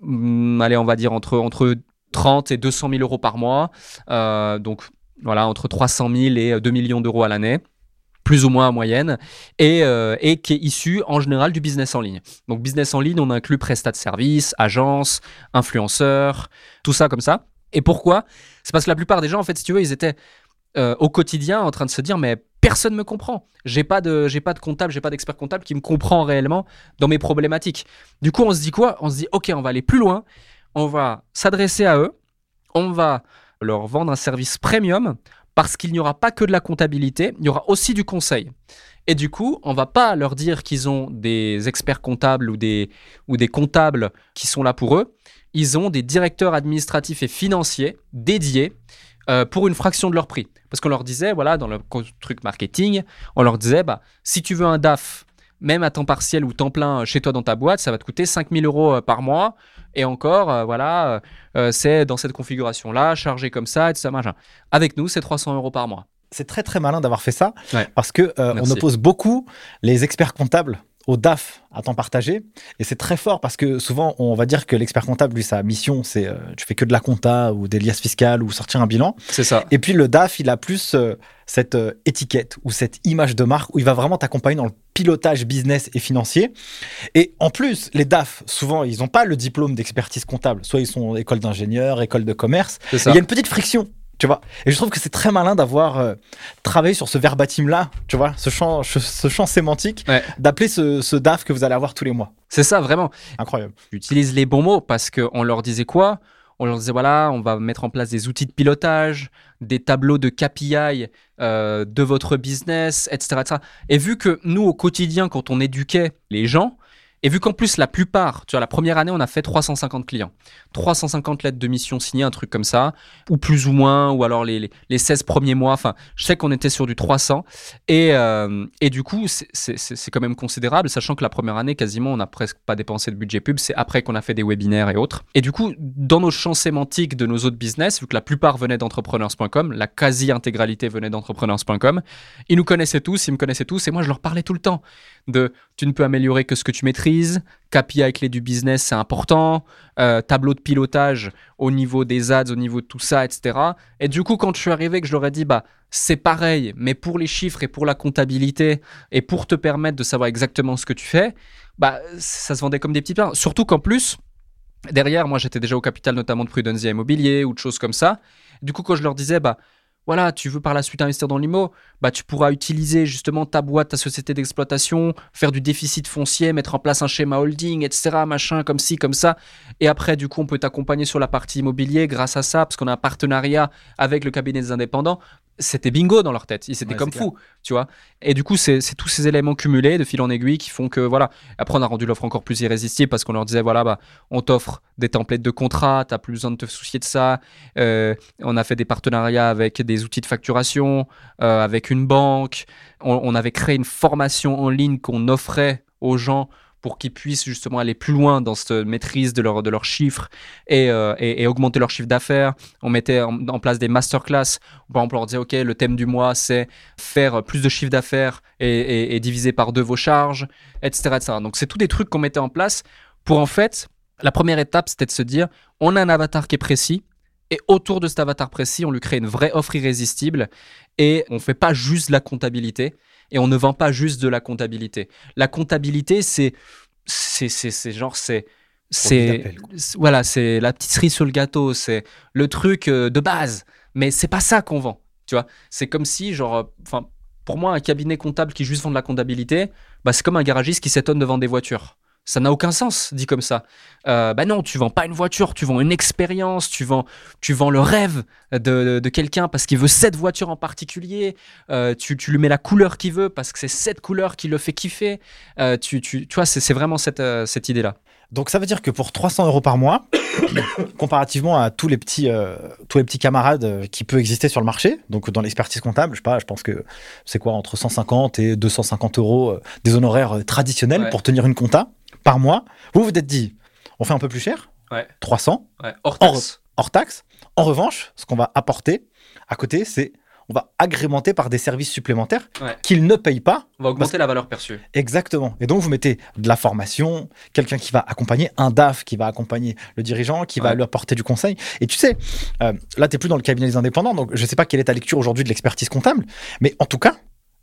hmm, allez, on va dire entre, entre 30 et 200 000 euros par mois. Euh, donc voilà, entre 300 000 et 2 millions d'euros à l'année plus ou moins en moyenne, et, euh, et, qui est issu en général du business en ligne. Donc business en ligne, on inclut prestat de services, agences, influenceurs, tout ça comme ça. Et pourquoi? C'est parce que la plupart des gens, en fait, si tu veux, ils étaient euh, au quotidien en train de se dire, mais personne ne me comprend. J'ai pas de, j'ai pas de comptable, j'ai pas d'expert comptable qui me comprend réellement dans mes problématiques. Du coup, on se dit quoi? On se dit, ok, on va aller plus loin, on va s'adresser à eux, on va leur vendre un service premium parce qu'il n'y aura pas que de la comptabilité, il y aura aussi du conseil. Et du coup, on va pas leur dire qu'ils ont des experts comptables ou des, ou des comptables qui sont là pour eux. Ils ont des directeurs administratifs et financiers dédiés euh, pour une fraction de leur prix. Parce qu'on leur disait, voilà, dans le truc marketing, on leur disait, bah, si tu veux un DAF, même à temps partiel ou temps plein chez toi dans ta boîte, ça va te coûter 5000 euros par mois. Et encore, voilà, c'est dans cette configuration-là, chargé comme ça, et ça, machin. Avec nous, c'est 300 euros par mois. C'est très très malin d'avoir fait ça parce que on oppose beaucoup les experts comptables au DAF à temps partagé. Et c'est très fort parce que souvent, on va dire que l'expert comptable, lui, sa mission, c'est euh, tu fais que de la compta ou des liasses fiscales ou sortir un bilan. C'est ça. Et puis le DAF, il a plus euh, cette euh, étiquette ou cette image de marque où il va vraiment t'accompagner dans le pilotage business et financier. Et en plus, les DAF, souvent, ils n'ont pas le diplôme d'expertise comptable. Soit ils sont école d'ingénieur, école de commerce. Il y a une petite friction tu vois Et je trouve que c'est très malin d'avoir euh, travaillé sur ce verbatim-là, tu vois, ce champ, ce champ sémantique, d'appeler ce, DAF que vous allez avoir tous les mois. C'est ça, vraiment. Incroyable. J'utilise les bons mots parce qu'on leur disait quoi? On leur disait voilà, on va mettre en place des outils de pilotage, des tableaux de KPI euh, de votre business, etc., etc. Et vu que nous, au quotidien, quand on éduquait les gens, et vu qu'en plus, la plupart, tu vois, la première année, on a fait 350 clients. 350 lettres de mission signées, un truc comme ça, ou plus ou moins, ou alors les, les, 16 premiers mois. Enfin, je sais qu'on était sur du 300. Et, euh, et du coup, c'est quand même considérable, sachant que la première année, quasiment, on n'a presque pas dépensé de budget pub. C'est après qu'on a fait des webinaires et autres. Et du coup, dans nos champs sémantiques de nos autres business, vu que la plupart venaient d'entrepreneurs.com, la quasi-intégralité venait d'entrepreneurs.com, ils nous connaissaient tous, ils me connaissaient tous, et moi, je leur parlais tout le temps de tu ne peux améliorer que ce que tu maîtrises, KPI clé du business, c'est important, euh, tableau de pilotage au niveau des ads, au niveau de tout ça, etc. Et du coup, quand je suis arrivé, que je leur ai dit, bah, c'est pareil, mais pour les chiffres et pour la comptabilité et pour te permettre de savoir exactement ce que tu fais, bah, ça se vendait comme des petits pains. Surtout qu'en plus, derrière, moi, j'étais déjà au capital, notamment de Prudensia Immobilier ou de choses comme ça. Du coup, quand je leur disais, bah, voilà, tu veux par la suite investir dans l'IMO, bah, tu pourras utiliser justement ta boîte, ta société d'exploitation, faire du déficit foncier, mettre en place un schéma holding, etc., machin, comme ci, comme ça. Et après, du coup, on peut t'accompagner sur la partie immobilier grâce à ça, parce qu'on a un partenariat avec le cabinet des indépendants c'était bingo dans leur tête. Ils étaient comme fous, tu vois. Et du coup, c'est tous ces éléments cumulés de fil en aiguille qui font que, voilà. Après, on a rendu l'offre encore plus irrésistible parce qu'on leur disait, voilà, bah, on t'offre des templates de contrat, t'as plus besoin de te soucier de ça. Euh, on a fait des partenariats avec des outils de facturation, euh, avec une banque. on, avait créé une formation en ligne qu'on offrait aux gens pour qu'ils puissent justement aller plus loin dans cette maîtrise de, de leurs chiffres et, euh, et, augmenter leur chiffre d'affaires. On mettait en, place des masterclass. Par exemple, on leur disait, OK, le thème du mois, c'est faire plus de chiffre d'affaires et, diviser par deux vos charges, etc. etc. Donc, c'est tous des trucs qu'on mettait en place pour en fait, la première étape, c'était de se dire, on a un avatar qui est précis, et autour de cet avatar précis, on lui crée une vraie offre irrésistible et on ne fait pas juste la comptabilité et on ne vend pas juste de la comptabilité. La comptabilité, c'est c'est c'est genre c'est c'est voilà, c'est la petite cerise sur le gâteau, c'est le truc euh, de base, mais c'est pas ça qu'on vend, tu vois. C'est comme si genre euh, enfin pour moi un cabinet comptable qui juste vend de la comptabilité, bah c'est comme un garagiste qui s'étonne de vendre des voitures. Ça n'a aucun sens, dit comme ça. Euh, bah non, tu vends pas une voiture, tu vends une expérience, tu vends, tu vends le rêve de, quelqu'un parce qu'il veut cette voiture en particulier. Euh, tu, lui mets la couleur qu'il veut parce que c'est cette couleur qui le fait kiffer. Euh, tu, tu, vois, c'est vraiment cette, cette idée-là. Donc ça veut dire que pour 300 euros par mois, (coughs) comparativement à tous les petits, tous les petits camarades qui peuvent exister sur le marché, donc dans l'expertise comptable, je sais pas, je pense que c'est quoi entre 150 et 250 euros des honoraires traditionnels pour tenir une compta par mois. Vous vous êtes dit, on fait un peu plus cher, 300, hors, taxe. hors taxe. En revanche, ce qu'on va apporter à côté, c'est on va agrémenter par des services supplémentaires qu'ils ne payent pas. On va augmenter la valeur perçue. Exactement. Et donc, vous mettez de la formation, quelqu'un qui va accompagner, un DAF qui va accompagner le dirigeant, qui va lui apporter du conseil. Et tu sais, euh, là, tu n'es plus dans le cabinet des indépendants, donc je ne sais pas quelle est ta lecture aujourd'hui de l'expertise comptable, mais en tout cas,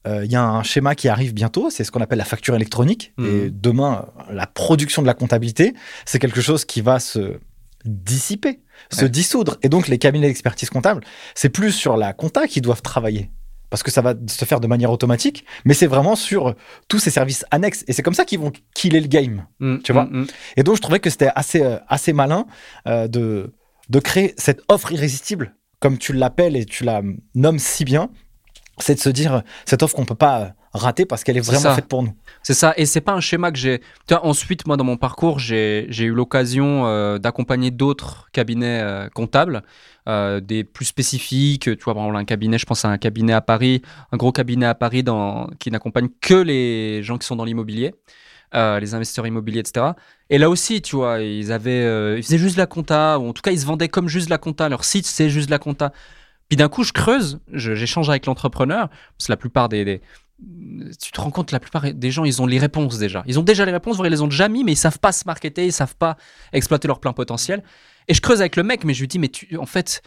il euh, y a un schéma qui arrive bientôt, c'est ce qu'on appelle la facture électronique. Mmh. Et demain, la production de la comptabilité, c'est quelque chose qui va se dissiper, se dissoudre. Et donc, les cabinets d'expertise comptable, c'est plus sur la compta qu'ils doivent travailler. Parce que ça va se faire de manière automatique, mais c'est vraiment sur tous ces services annexes. Et c'est comme ça qu'ils vont killer le game. Mmh, tu vois mmh, Et donc, je trouvais que c'était assez, euh, assez malin euh, de, de créer cette offre irrésistible, comme tu l'appelles et tu la nommes si bien, c'est de se dire cette offre qu'on peut pas ratée parce qu'elle est vraiment faite pour nous. C'est ça, et c'est pas un schéma que j'ai. Ensuite, moi, dans mon parcours, j'ai eu l'occasion euh, d'accompagner d'autres cabinets euh, comptables, euh, des plus spécifiques. Tu vois, par exemple, un cabinet, je pense à un cabinet à Paris, un gros cabinet à Paris dans, qui n'accompagne que les gens qui sont dans l'immobilier. les investisseurs immobiliers, etc. Et là aussi, tu vois, ils avaient, ils faisaient juste de la compta, ou en tout cas, ils se vendaient comme juste de la compta. Leur site, c'est juste de la compta. Puis d'un coup, je creuse, j'échange avec l'entrepreneur, parce que la plupart des, tu te rends compte, la plupart des gens, ils ont les réponses déjà. Ils ont déjà les réponses, voire ils les ont déjà mis, mais ils savent pas se marketer, ils savent pas exploiter leur plein potentiel. Et je creuse avec le mec, mais je lui dis, mais tu, en fait,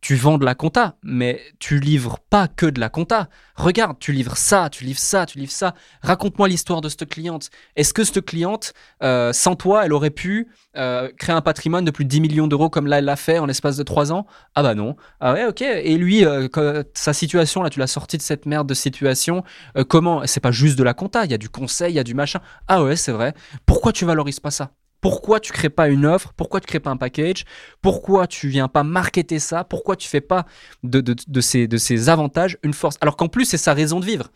tu vends de la compta, mais tu livres pas que de la compta. Regarde, tu livres ça, tu livres ça, tu livres ça. Raconte-moi l'histoire de cette cliente. Est-ce que cette cliente, euh, sans toi, elle aurait pu euh, créer un patrimoine de plus de 10 millions d'euros comme là, elle l'a fait en l'espace de 3 ans? Ah bah non. Ah ouais, ok. Et lui, euh, sa situation, là, tu l'as sorti de cette merde de situation. comment? C'est pas juste de la compta, il y a du conseil, il y a du machin. Ah ouais, c'est vrai. Pourquoi tu valorises pas ça? Pourquoi tu crées pas une offre? Pourquoi tu crées pas un package? Pourquoi tu viens pas marketer ça? Pourquoi tu fais pas de, de, ces, de ces avantages une force? Alors qu'en plus, c'est sa raison de vivre.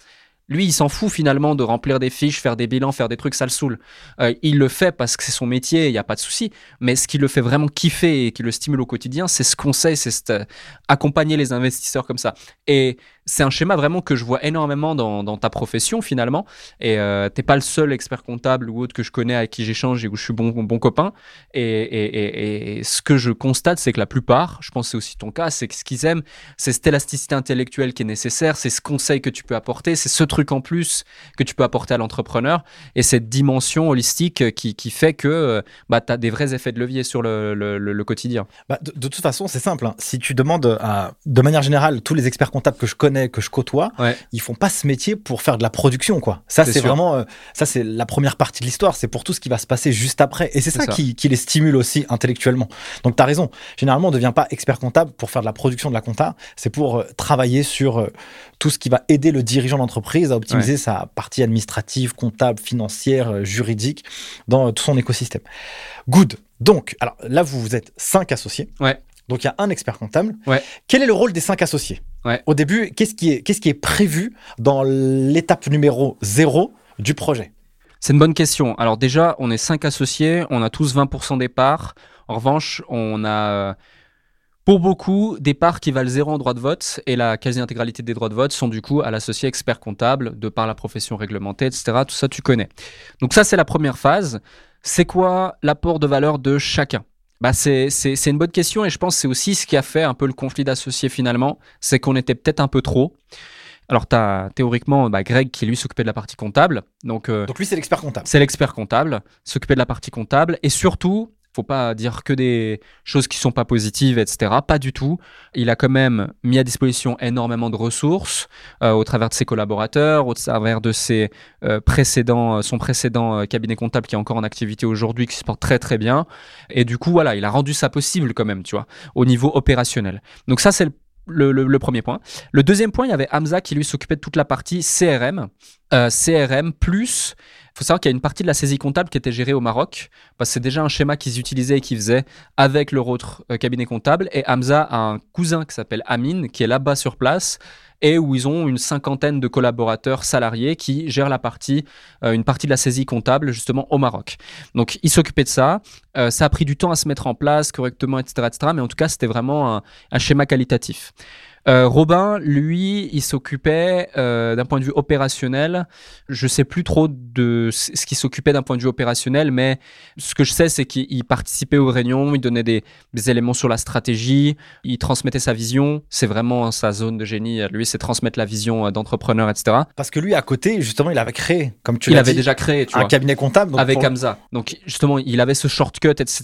Lui, il s'en fout finalement de remplir des fiches, faire des bilans, faire des trucs, ça le saoule. Euh, il le fait parce que c'est son métier, il n'y a pas de souci. Mais ce qui le fait vraiment kiffer et qui le stimule au quotidien, c'est ce conseil, c'est euh, accompagner les investisseurs comme ça. Et c'est un schéma vraiment que je vois énormément dans, ta profession finalement. Et euh, t'es pas le seul expert comptable ou autre que je connais avec qui j'échange et où je suis bon, bon copain. Et, ce que je constate, c'est que la plupart, je pense que c'est aussi ton cas, c'est que ce qu'ils aiment, c'est cette élasticité intellectuelle qui est nécessaire, c'est ce conseil que tu peux apporter, c'est ce truc en plus que tu peux apporter à l'entrepreneur et cette dimension holistique qui, qui fait que euh, bah, tu as des vrais effets de levier sur le, le, quotidien. Bah, de, toute façon, c'est simple. Hein. Si tu demandes à, de manière générale, tous les experts comptables que je connais, que je côtoie, ils font pas ce métier pour faire de la production, quoi. Ça, c'est vraiment, euh, ça, c'est la première partie de l'histoire. C'est pour tout ce qui va se passer juste après. Et c'est ça, Qui, les stimule aussi intellectuellement. Donc, tu as raison. Généralement, on ne devient pas expert comptable pour faire de la production de la compta. C'est pour euh, travailler sur euh, tout ce qui va aider le dirigeant d'entreprise à optimiser sa partie administrative, comptable, financière, juridique dans tout son écosystème. Good. Donc, alors là, vous, vous êtes cinq associés. Ouais. Donc il y a un expert comptable. Quel est le rôle des cinq associés? Au début, qu'est-ce qui, est, qui est prévu dans l'étape numéro zéro du projet? C'est une bonne question. Alors déjà, on est cinq associés, on a tous 20% des parts. En revanche, on a pour beaucoup des parts qui valent zéro en droit de vote et la quasi-intégralité des droits de vote sont du coup à l'associé expert comptable de par la profession réglementée, etc. Tout ça, tu connais. Donc ça, c'est la première phase. C'est quoi l'apport de valeur de chacun? Bah c'est, une bonne question et je pense que c'est aussi ce qui a fait un peu le conflit d'associés finalement, c'est qu'on était peut-être un peu trop. Alors, tu as théoriquement bah, Greg qui lui s'occupait de la partie comptable. Donc, euh, donc lui, c'est l'expert comptable. C'est l'expert comptable, s'occuper de la partie comptable. Et surtout, faut pas dire que des choses qui sont pas positives, etc. Pas du tout. Il a quand même mis à disposition énormément de ressources euh, au travers de ses collaborateurs, au travers de ses euh, précédents, euh, son précédent cabinet comptable qui est encore en activité aujourd'hui, qui se porte très très bien. Et du coup, voilà, il a rendu ça possible quand même, tu vois, au niveau opérationnel. Donc ça, c'est le, le, premier point. Le deuxième point, il y avait Hamza qui lui s'occupait de toute la partie CRM. CRM plus il faut savoir qu'il y a une partie de la saisie comptable qui était gérée au Maroc, que c'est déjà un schéma qu'ils utilisaient et qu'ils faisaient avec leur autre euh, cabinet comptable. Et Hamza a un cousin qui s'appelle Amin, qui est là-bas sur place, et où ils ont une cinquantaine de collaborateurs salariés qui gèrent la partie, euh, une partie de la saisie comptable justement au Maroc. Donc ils s'occupaient de ça. Euh, ça a pris du temps à se mettre en place correctement, etc., etc. Mais en tout cas, c'était vraiment un schéma qualitatif. Euh, Robin, lui, il s'occupait euh, d'un point de vue opérationnel. Je sais plus trop de ce qu'il s'occupait d'un point de vue opérationnel, mais ce que je sais, c'est qu'il participait aux réunions, il donnait des, éléments sur la stratégie, il transmettait sa vision. C'est vraiment sa zone de génie. Lui, c'est transmettre la vision euh, d'entrepreneur, etc. Parce que lui, à côté, justement, il avait créé, comme tu l'as dit, il avait déjà créé, un cabinet comptable avec pour... Hamza. Donc justement, il avait ce shortcut, etc.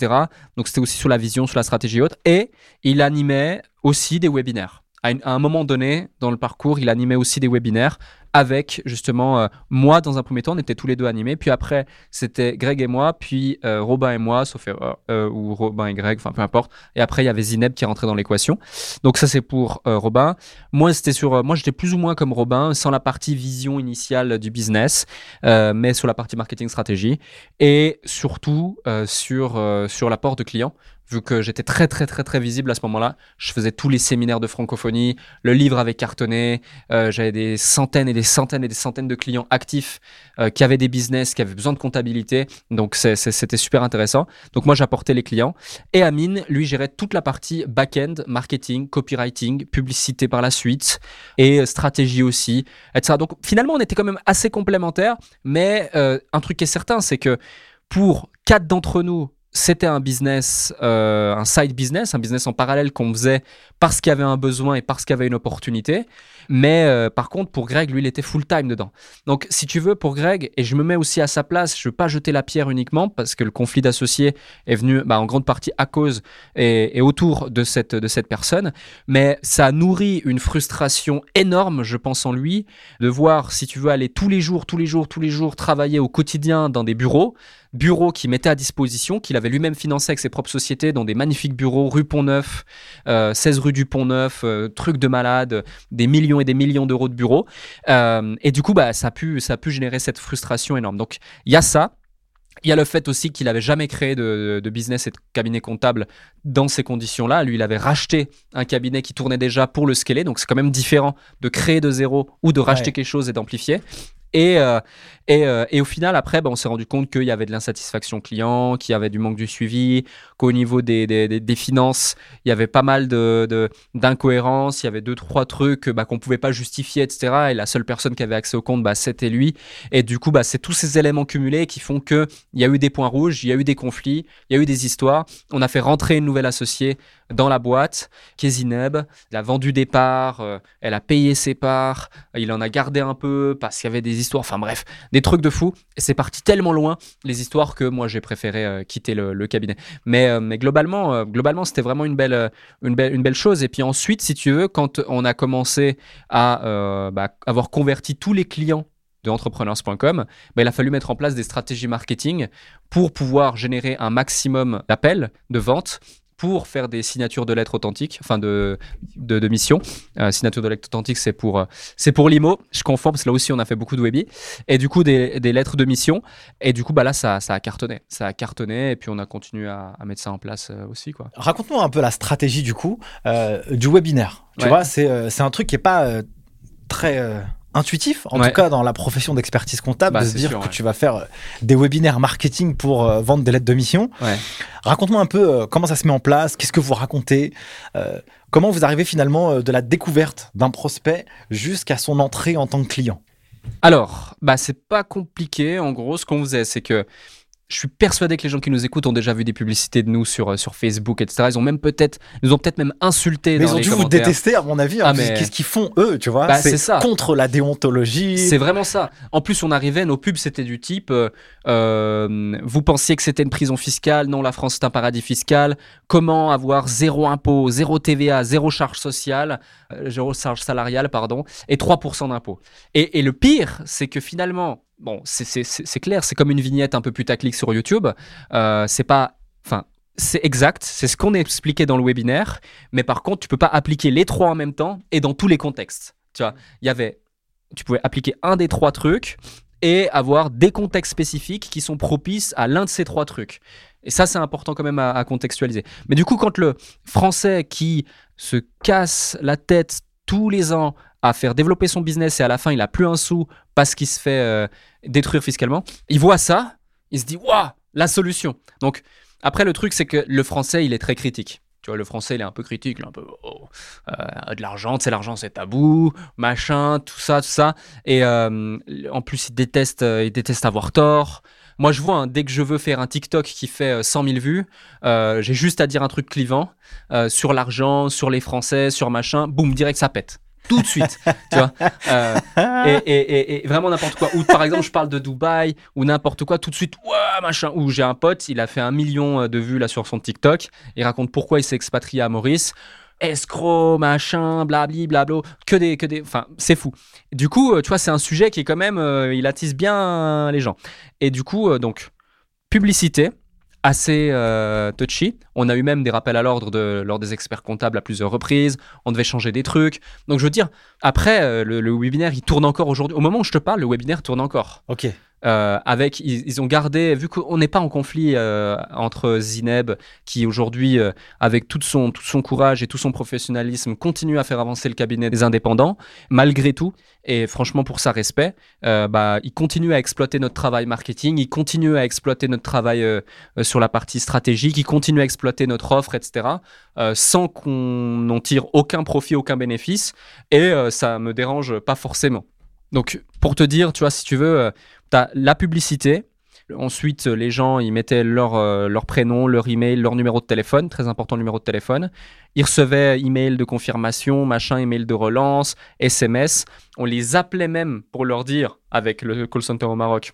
Donc c'était aussi sur la vision, sur la stratégie haute, et il animait aussi des webinaires à, un moment donné dans le parcours, il animait aussi des webinaires avec justement euh, moi dans un premier temps on était tous les deux animés puis après c'était Greg et moi puis euh, Robin et moi sauf euh, ou Robin et Greg enfin peu importe. Et après il y avait Zineb qui rentrait dans l'équation. Donc ça c'est pour Robin. Moi c'était sur moi j'étais plus ou moins comme Robin sans la partie vision initiale du business mais sur la partie marketing stratégie et surtout sur sur l'apport de clients vu que j'étais très très très très visible à ce moment-là. Je faisais tous les séminaires de francophonie, le livre avait cartonné, euh, j'avais des centaines et des centaines et des centaines de clients actifs euh, qui avaient des business, qui avaient besoin de comptabilité, donc c'était super intéressant. Donc moi j'apportais les clients et Amine, lui, gérait toute la partie back-end, marketing, copywriting, publicité par la suite et stratégie aussi, etc. Donc finalement on était quand même assez complémentaires, mais euh, un truc qui est certain, c'est que pour quatre d'entre nous, c'était un business, euh, un side business, un business en parallèle qu'on faisait parce qu'il y avait un besoin et parce qu'il y avait une opportunité. Mais euh, par contre, pour Greg, lui, il était full time dedans. Donc, si tu veux, pour Greg, et je me mets aussi à sa place, je ne veux pas jeter la pierre uniquement parce que le conflit d'associés est venu bah, en grande partie à cause et, autour de cette, de cette personne. Mais ça a nourri une frustration énorme, je pense, en lui, de voir, si tu veux, aller tous les jours, tous les jours, tous les jours travailler au quotidien dans des bureaux bureaux qu'il mettait à disposition, qu'il avait lui-même financé avec ses propres sociétés dans des magnifiques bureaux, rue Pont-Neuf, 16 euh, rue du Pont-Neuf, euh, truc de malade, des millions et des millions d'euros de bureaux. Euh, et du coup, bah, ça, a pu, ça a pu générer cette frustration énorme. Donc, il y a ça. Il y a le fait aussi qu'il n'avait jamais créé de, business et de cabinet comptable dans ces conditions-là. Lui, il avait racheté un cabinet qui tournait déjà pour le scaler. Donc, c'est quand même différent de créer de zéro ou de racheter quelque chose et d'amplifier. Et, euh, euh, et, au final, après, ben, on s'est rendu compte qu'il y avait de l'insatisfaction client, qu'il y avait du manque du suivi, qu'au niveau des, des, finances, il y avait pas mal d'incohérences, de, il y avait deux, trois trucs bah, qu'on ne pouvait pas justifier, etc. Et la seule personne qui avait accès au compte, bah, c'était lui. Et du coup, bah, c'est tous ces éléments cumulés qui font qu'il y a eu des points rouges, il y a eu des conflits, il y a eu des histoires. On a fait rentrer une nouvelle associée dans la boîte, qui est Zineb. Elle a vendu des parts, euh, elle a payé ses parts, il en a gardé un peu parce qu'il y avait des histoires, enfin bref, des trucs de fou. Et c'est parti tellement loin, les histoires, que moi j'ai préféré euh, quitter le, cabinet. Mais, euh, mais globalement, globalement c'était vraiment une belle, une, belle, une belle chose. Et puis ensuite, si tu veux, quand on a commencé à bah, avoir converti tous les clients de entrepreneurs.com, bah, il a fallu mettre en place des stratégies marketing pour pouvoir générer un maximum d'appels, de ventes pour faire des signatures de lettres authentiques, enfin de, de, mission. Euh, signature de lettres authentiques, c'est pour, euh, c'est pour l'IMO. Je confonds parce que là aussi, on a fait beaucoup de Webi. Et du coup, des, des, lettres de mission. Et du coup, bah là, ça, ça, a cartonné. Ça a cartonné. Et puis, on a continué à, à mettre ça en place euh, aussi. Quoi. Raconte-nous un peu la stratégie du coup du webinaire. Tu vois, c'est, c'est un truc qui n'est pas très intuitif, en tout cas dans la profession d'expertise comptable, bah, de se dire que tu vas faire euh, des webinaires marketing pour euh, vendre des lettres de mission. Raconte-moi un peu euh, comment ça se met en place, qu'est-ce que vous racontez, comment vous arrivez finalement de la découverte d'un prospect jusqu'à son entrée en tant que client? Alors, bah c'est pas compliqué. En gros, ce qu'on faisait, c'est que je suis persuadé que les gens qui nous écoutent ont déjà vu des publicités de nous sur, euh, sur Facebook, etc. Ils ont même peut-être, nous ont peut-être même insulté. Mais ils ont dû vous détester, à mon avis. Hein, ah, Qu'est-ce qu'ils font eux, tu vois? Bah, C'est ça. Contre la déontologie. C'est vraiment ça. En plus, on arrivait, nos pubs c'était du type, euh, euh, vous pensiez que c'était une prison fiscale? Non, la France c'est un paradis fiscal. Comment avoir zéro impôt, zéro TVA, zéro charge sociale, zéro charge salariale, pardon, et 3% d'impôt. Et, et le pire, c'est que finalement, bon, c'est clair, c'est comme une vignette un peu putaclic sur YouTube. Euh, c'est pas. Enfin, c'est exact, c'est ce qu'on a expliqué dans le webinaire, mais par contre, tu peux pas appliquer les trois en même temps et dans tous les contextes. Tu vois, il y avait. Tu pouvais appliquer un des trois trucs et avoir des contextes spécifiques qui sont propices à l'un de ces trois trucs. Et ça, c'est important quand même à, contextualiser. Mais du coup, quand le français qui se casse la tête tous les ans à faire développer son business et à la fin, il a plus un sou parce qu'il se fait euh, détruire fiscalement. Il voit ça, il se dit waouh, la solution. Donc après, le truc, c'est que le français, il est très critique. Tu vois, le français, il est un peu critique, il est un peu oh, euh, de l'argent, c'est l'argent, c'est tabou, machin, tout ça, tout ça. Et euh, en plus, il déteste, il déteste avoir tort. Moi, je vois, hein, dès que je veux faire un TikTok qui fait 100 000 vues, j'ai juste à dire un truc clivant sur l'argent, sur les Français, sur machin, boum, direct, ça pète tout de suite, tu vois. (laughs) Euh, et, vraiment n'importe quoi. Ou par exemple, je parle de Dubaï ou n'importe quoi, tout de suite, ouais, machin. Ou j'ai un pote, il a fait un million euh, de vues là sur son TikTok. Il raconte pourquoi il s'est expatrié à Maurice. Escroc, machin, blabli, blablo, que des, que des, enfin, c'est fou. Du coup, euh, tu vois, c'est un sujet qui est quand même, il attise bien les gens. Et du coup, donc, publicité, assez euh, touchy. On a eu même des rappels à l'ordre de, lors des experts comptables à plusieurs reprises. On devait changer des trucs. Donc je veux dire, après, euh, le, webinaire, il tourne encore aujourd'hui. Au moment où je te parle, le webinaire tourne encore. Ok. Euh, avec, ils, ont gardé, vu qu'on n'est pas en conflit euh, entre Zineb, qui aujourd'hui, euh, avec tout son, tout son courage et tout son professionnalisme, continue à faire avancer le cabinet des indépendants, malgré tout, et franchement pour sa respect, bah, il continue à exploiter notre travail marketing, il continue à exploiter notre travail sur la partie stratégique, il continue à exploiter notre offre, etc., sans qu'on n'en tire aucun profit, aucun bénéfice, et ça me dérange pas forcément. Donc, pour te dire, tu vois, si tu veux, tu as la publicité. Ensuite, les gens, ils mettaient leur, euh, leur prénom, leur email, leur numéro de téléphone, très important numéro de téléphone. Ils recevaient email de confirmation, machin, email de relance, SMS. On les appelait même pour leur dire, avec le call center au Maroc,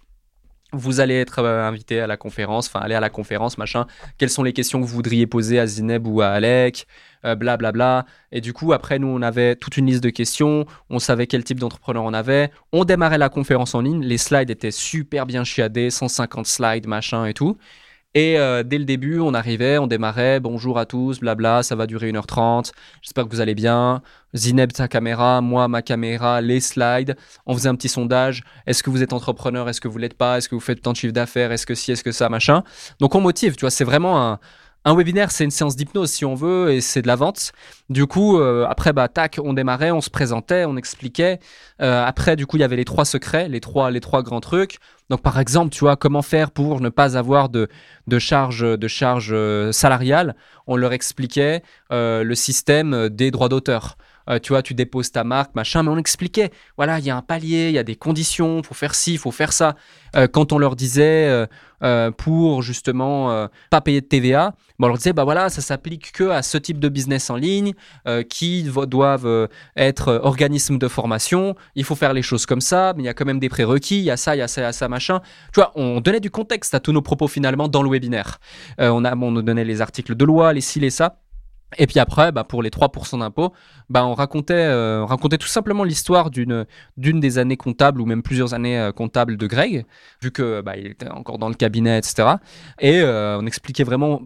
vous allez être euh, invité à la conférence, enfin aller à la conférence, machin. Quelles sont les questions que vous voudriez poser à Zineb ou à Alec Blablabla. Euh, bla, Et du coup, après, nous, on avait toute une liste de questions. On savait quel type d'entrepreneur on avait. On démarrait la conférence en ligne. Les slides étaient super bien chiadés, 150 slides, machin et tout. Et euh, dès le début, on arrivait, on démarrait, bonjour à tous, blabla, ça va durer 1h30, j'espère que vous allez bien. Zineb, ta caméra, moi, ma caméra, les slides. On faisait un petit sondage. Est-ce que vous êtes entrepreneur Est-ce que vous l'êtes pas Est-ce que vous faites tant de chiffre d'affaires Est-ce que si Est-ce que ça Machin. Donc on motive, tu vois, c'est vraiment un, un webinaire, c'est une séance d'hypnose si on veut, et c'est de la vente. Du coup, euh, après, bah, tac, on démarrait, on se présentait, on expliquait. Euh, après, du coup, il y avait les trois secrets, les trois, les trois grands trucs. Donc, par exemple, tu vois, comment faire pour ne pas avoir de, de charge, de charge euh, salariale? On leur expliquait le système des droits d'auteur. Euh, tu vois, tu déposes ta marque, machin, mais on expliquait, voilà, il y a un palier, il y a des conditions, il faut faire ci, il faut faire ça. Euh, quand on leur disait euh, pour justement pas payer de TVA, on leur disait, bah voilà, ça s'applique que à ce type de business en ligne qui doivent être organismes de formation, il faut faire les choses comme ça, mais il y a quand même des prérequis, il y a ça, il y a ça, il y a ça, machin. Tu vois, on donnait du contexte à tous nos propos finalement dans le webinaire. on, a, on nous donnait les articles de loi, les ci, les ça. Et puis après, bah, pour les 3% d'impôts, bah, on racontait, euh, racontait tout simplement l'histoire d'une, des années comptables ou même plusieurs années euh, comptables de Greg, vu que bah, était encore dans le cabinet, etc. Et euh, on expliquait vraiment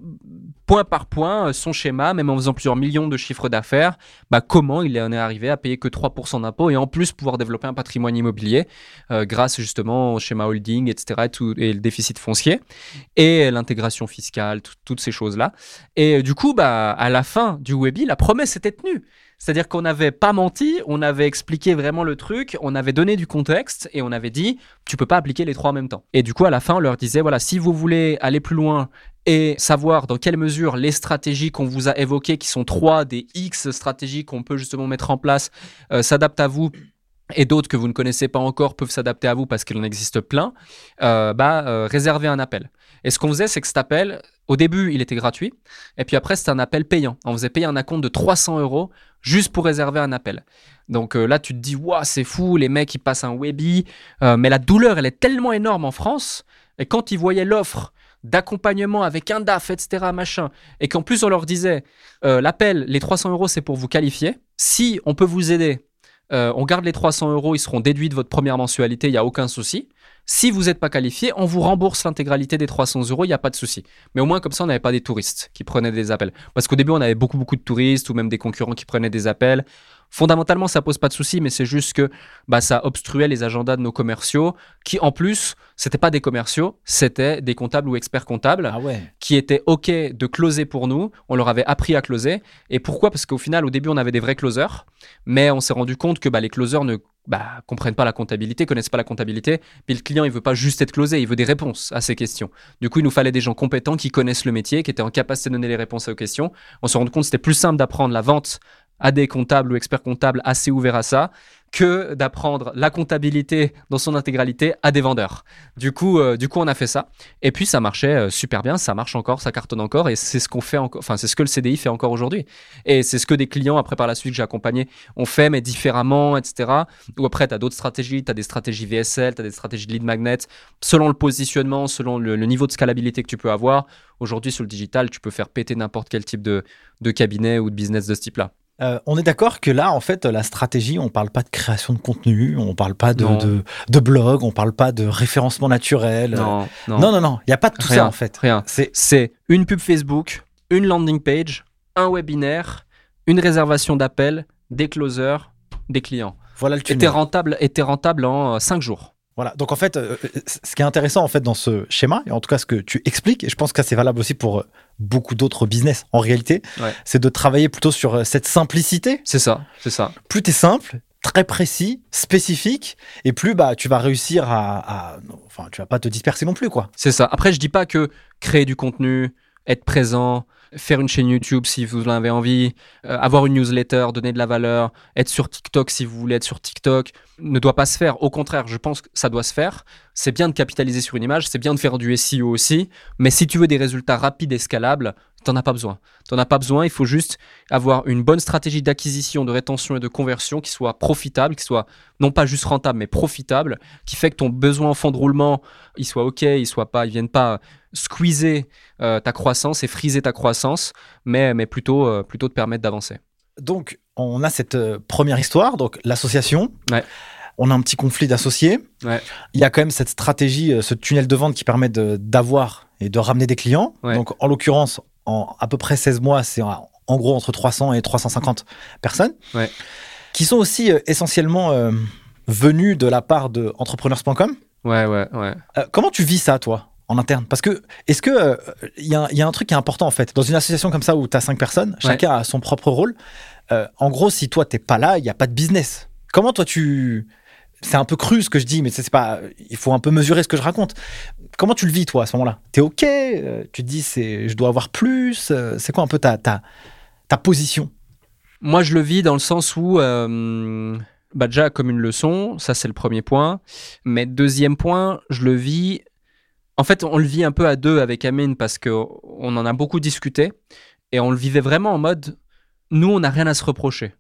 point par point son schéma, même en faisant plusieurs millions de chiffres d'affaires, bah, comment il en est arrivé à payer que 3% d'impôts et en plus pouvoir développer un patrimoine immobilier grâce justement au schéma holding, etc. Et, tout, et le déficit foncier et l'intégration fiscale, toutes ces choses-là. Et du coup, bah, à la fin du Webi, la promesse était tenue. C'est-à-dire qu'on n'avait pas menti, on avait expliqué vraiment le truc, on avait donné du contexte et on avait dit tu peux pas appliquer les trois en même temps. Et du coup à la fin on leur disait voilà si vous voulez aller plus loin et savoir dans quelle mesure les stratégies qu'on vous a évoquées, qui sont trois des X stratégies qu'on peut justement mettre en place, euh, s'adaptent à vous et d'autres que vous ne connaissez pas encore peuvent s'adapter à vous parce qu'il en existe plein, euh, bah, euh, réservez un appel. Et ce qu'on faisait, c'est que cet appel, au début, il était gratuit. Et puis après, c'était un appel payant. On faisait payer un acompte de 300 euros juste pour réserver un appel. Donc euh, là, tu te dis, waouh, c'est fou, les mecs, ils passent un Webi. Euh, mais la douleur, elle est tellement énorme en France. Et quand ils voyaient l'offre d'accompagnement avec un DAF, etc., machin, et qu'en plus on leur disait, euh, l'appel, les 300 euros, c'est pour vous qualifier. Si on peut vous aider, on garde les 300 euros, ils seront déduits de votre première mensualité, il n'y a aucun souci. Si vous n'êtes pas qualifié, on vous rembourse l'intégralité des 300 euros, il n'y a pas de souci. Mais au moins, comme ça, on n'avait pas des touristes qui prenaient des appels. Parce qu'au début, on avait beaucoup, beaucoup de touristes ou même des concurrents qui prenaient des appels. Fondamentalement, ça pose pas de souci, mais c'est juste que bah, ça obstruait les agendas de nos commerciaux, qui en plus, c'était pas des commerciaux, c'était des comptables ou experts comptables, ah qui étaient ok de closer pour nous. On leur avait appris à closer. Et pourquoi? Parce qu'au final, au début, on avait des vrais closers, mais on s'est rendu compte que bah, les closers ne bah, comprennent pas la comptabilité, connaissent pas la comptabilité. Puis le client, il veut pas juste être closé, il veut des réponses à ces questions. Du coup, il nous fallait des gens compétents qui connaissent le métier, qui étaient en capacité de donner les réponses aux questions. On s'est rendu compte que c'était plus simple d'apprendre la vente à des comptables ou experts comptables assez ouverts à ça que d'apprendre la comptabilité dans son intégralité à des vendeurs. Du coup, euh, du coup, on a fait ça. Et puis, ça marchait euh, super bien, ça marche encore, ça cartonne encore. Et c'est ce qu'on fait encore, enfin, c'est ce que le CDI fait encore aujourd'hui. Et c'est ce que des clients, après par la suite, que j'ai accompagné, ont fait, mais différemment, etc. Ou après, tu as d'autres stratégies, tu as des stratégies VSL, tu as des stratégies de lead magnet, selon le positionnement, selon le, niveau de scalabilité que tu peux avoir. Aujourd'hui, sur le digital, tu peux faire péter n'importe quel type de, de cabinet ou de business de ce type-là. Euh, on est d'accord que là, en fait, la stratégie, on parle pas de création de contenu, on parle pas de, de, de, blog, on parle pas de référencement naturel. Non, non, non, non, il n'y a pas de tout ça en fait. Rien. C'est une pub Facebook, une landing page, un webinaire, une réservation d'appel, des closers, des clients. Voilà le Était rentable, était rentable en 5 jours. Voilà. Donc en fait, euh, ce qui est intéressant en fait dans ce schéma, et en tout cas ce que tu expliques, et je pense que c'est valable aussi pour beaucoup d'autres business en réalité, c'est de travailler plutôt sur cette simplicité. C'est ça, c'est ça. Plus tu es simple, très précis, spécifique, et plus bah tu vas réussir à, à, enfin tu vas pas te disperser non plus quoi. C'est ça. Après je dis pas que créer du contenu, être présent, faire une chaîne YouTube si vous en avez envie, euh, avoir une newsletter, donner de la valeur, être sur TikTok si vous voulez être sur TikTok, ne doit pas se faire. Au contraire, je pense que ça doit se faire. C'est bien de capitaliser sur une image, c'est bien de faire du SEO aussi, mais si tu veux des résultats rapides et scalables, t'en as pas besoin. T'en as pas besoin, il faut juste avoir une bonne stratégie d'acquisition, de rétention et de conversion qui soit profitable, qui soit non pas juste rentable, mais profitable, qui fait que ton besoin en fond de roulement, il soit OK, il soit pas, il vienne pas squeezer euh, ta croissance et friser ta croissance, mais, mais plutôt, euh, plutôt te permettre d'avancer. Donc, on a cette euh, première histoire, donc l'association. On a un petit conflit d'associés. Il y a quand même cette stratégie, ce tunnel de vente qui permet d'avoir et de ramener des clients. Donc, en l'occurrence, en à peu près 16 mois, c'est en, gros entre 300 et 350 personnes qui sont aussi essentiellement venus de la part de entrepreneurs.com. Ouais, ouais, ouais. comment tu vis ça, toi en interne? Parce que, est-ce que il euh, y, a un truc qui est important en fait? Dans une association comme ça où tu as cinq personnes, chacun a son propre rôle. Euh, en gros, si toi t'es pas là, il n'y a pas de business. Comment toi tu. C'est un peu cru ce que je dis, mais c'est pas. Il faut un peu mesurer ce que je raconte. Comment tu le vis toi à ce moment-là? T'es ok? Euh, Tu te dis c'est je dois avoir plus C'est quoi un peu ta, ta, ta position? Moi, je le vis dans le sens où. Bah déjà comme une leçon, ça c'est le premier point. Mais deuxième point, je le vis en fait, on le vit un peu à deux avec Amine parce qu'on en a beaucoup discuté et on le vivait vraiment en mode nous, on n'a rien à se reprocher.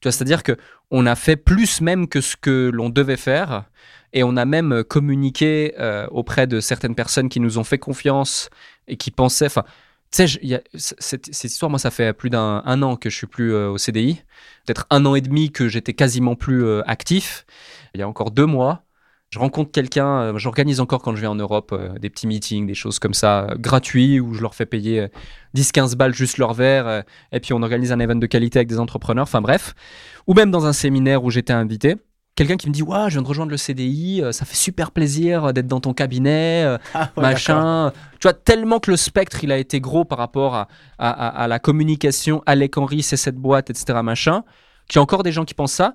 Tu vois, c'est-à-dire que on a fait plus même que ce que l'on devait faire et on a même communiqué euh, auprès de certaines personnes qui nous ont fait confiance et qui pensaient. Enfin, tu sais, cette, histoire, moi, ça fait plus d'un an que je suis plus euh, au CDI, peut-être un an et demi que j'étais quasiment plus euh, actif. Il y a encore deux mois, je rencontre quelqu'un, euh, j'organise encore quand je vais en Europe euh, des petits meetings, des choses comme ça, euh, gratuits, où je leur fais payer 10-15 balles juste leur verre, et puis on organise un event de qualité avec des entrepreneurs, enfin bref. Ou même dans un séminaire où j'étais invité, quelqu'un qui me dit ouais je viens de rejoindre le CDI ça fait super plaisir d'être dans ton cabinet ah machin tu vois tellement que le spectre il a été gros par rapport à, à, la communication Alec Henry c'est cette boîte etc machin qu'il y a encore des gens qui pensent ça.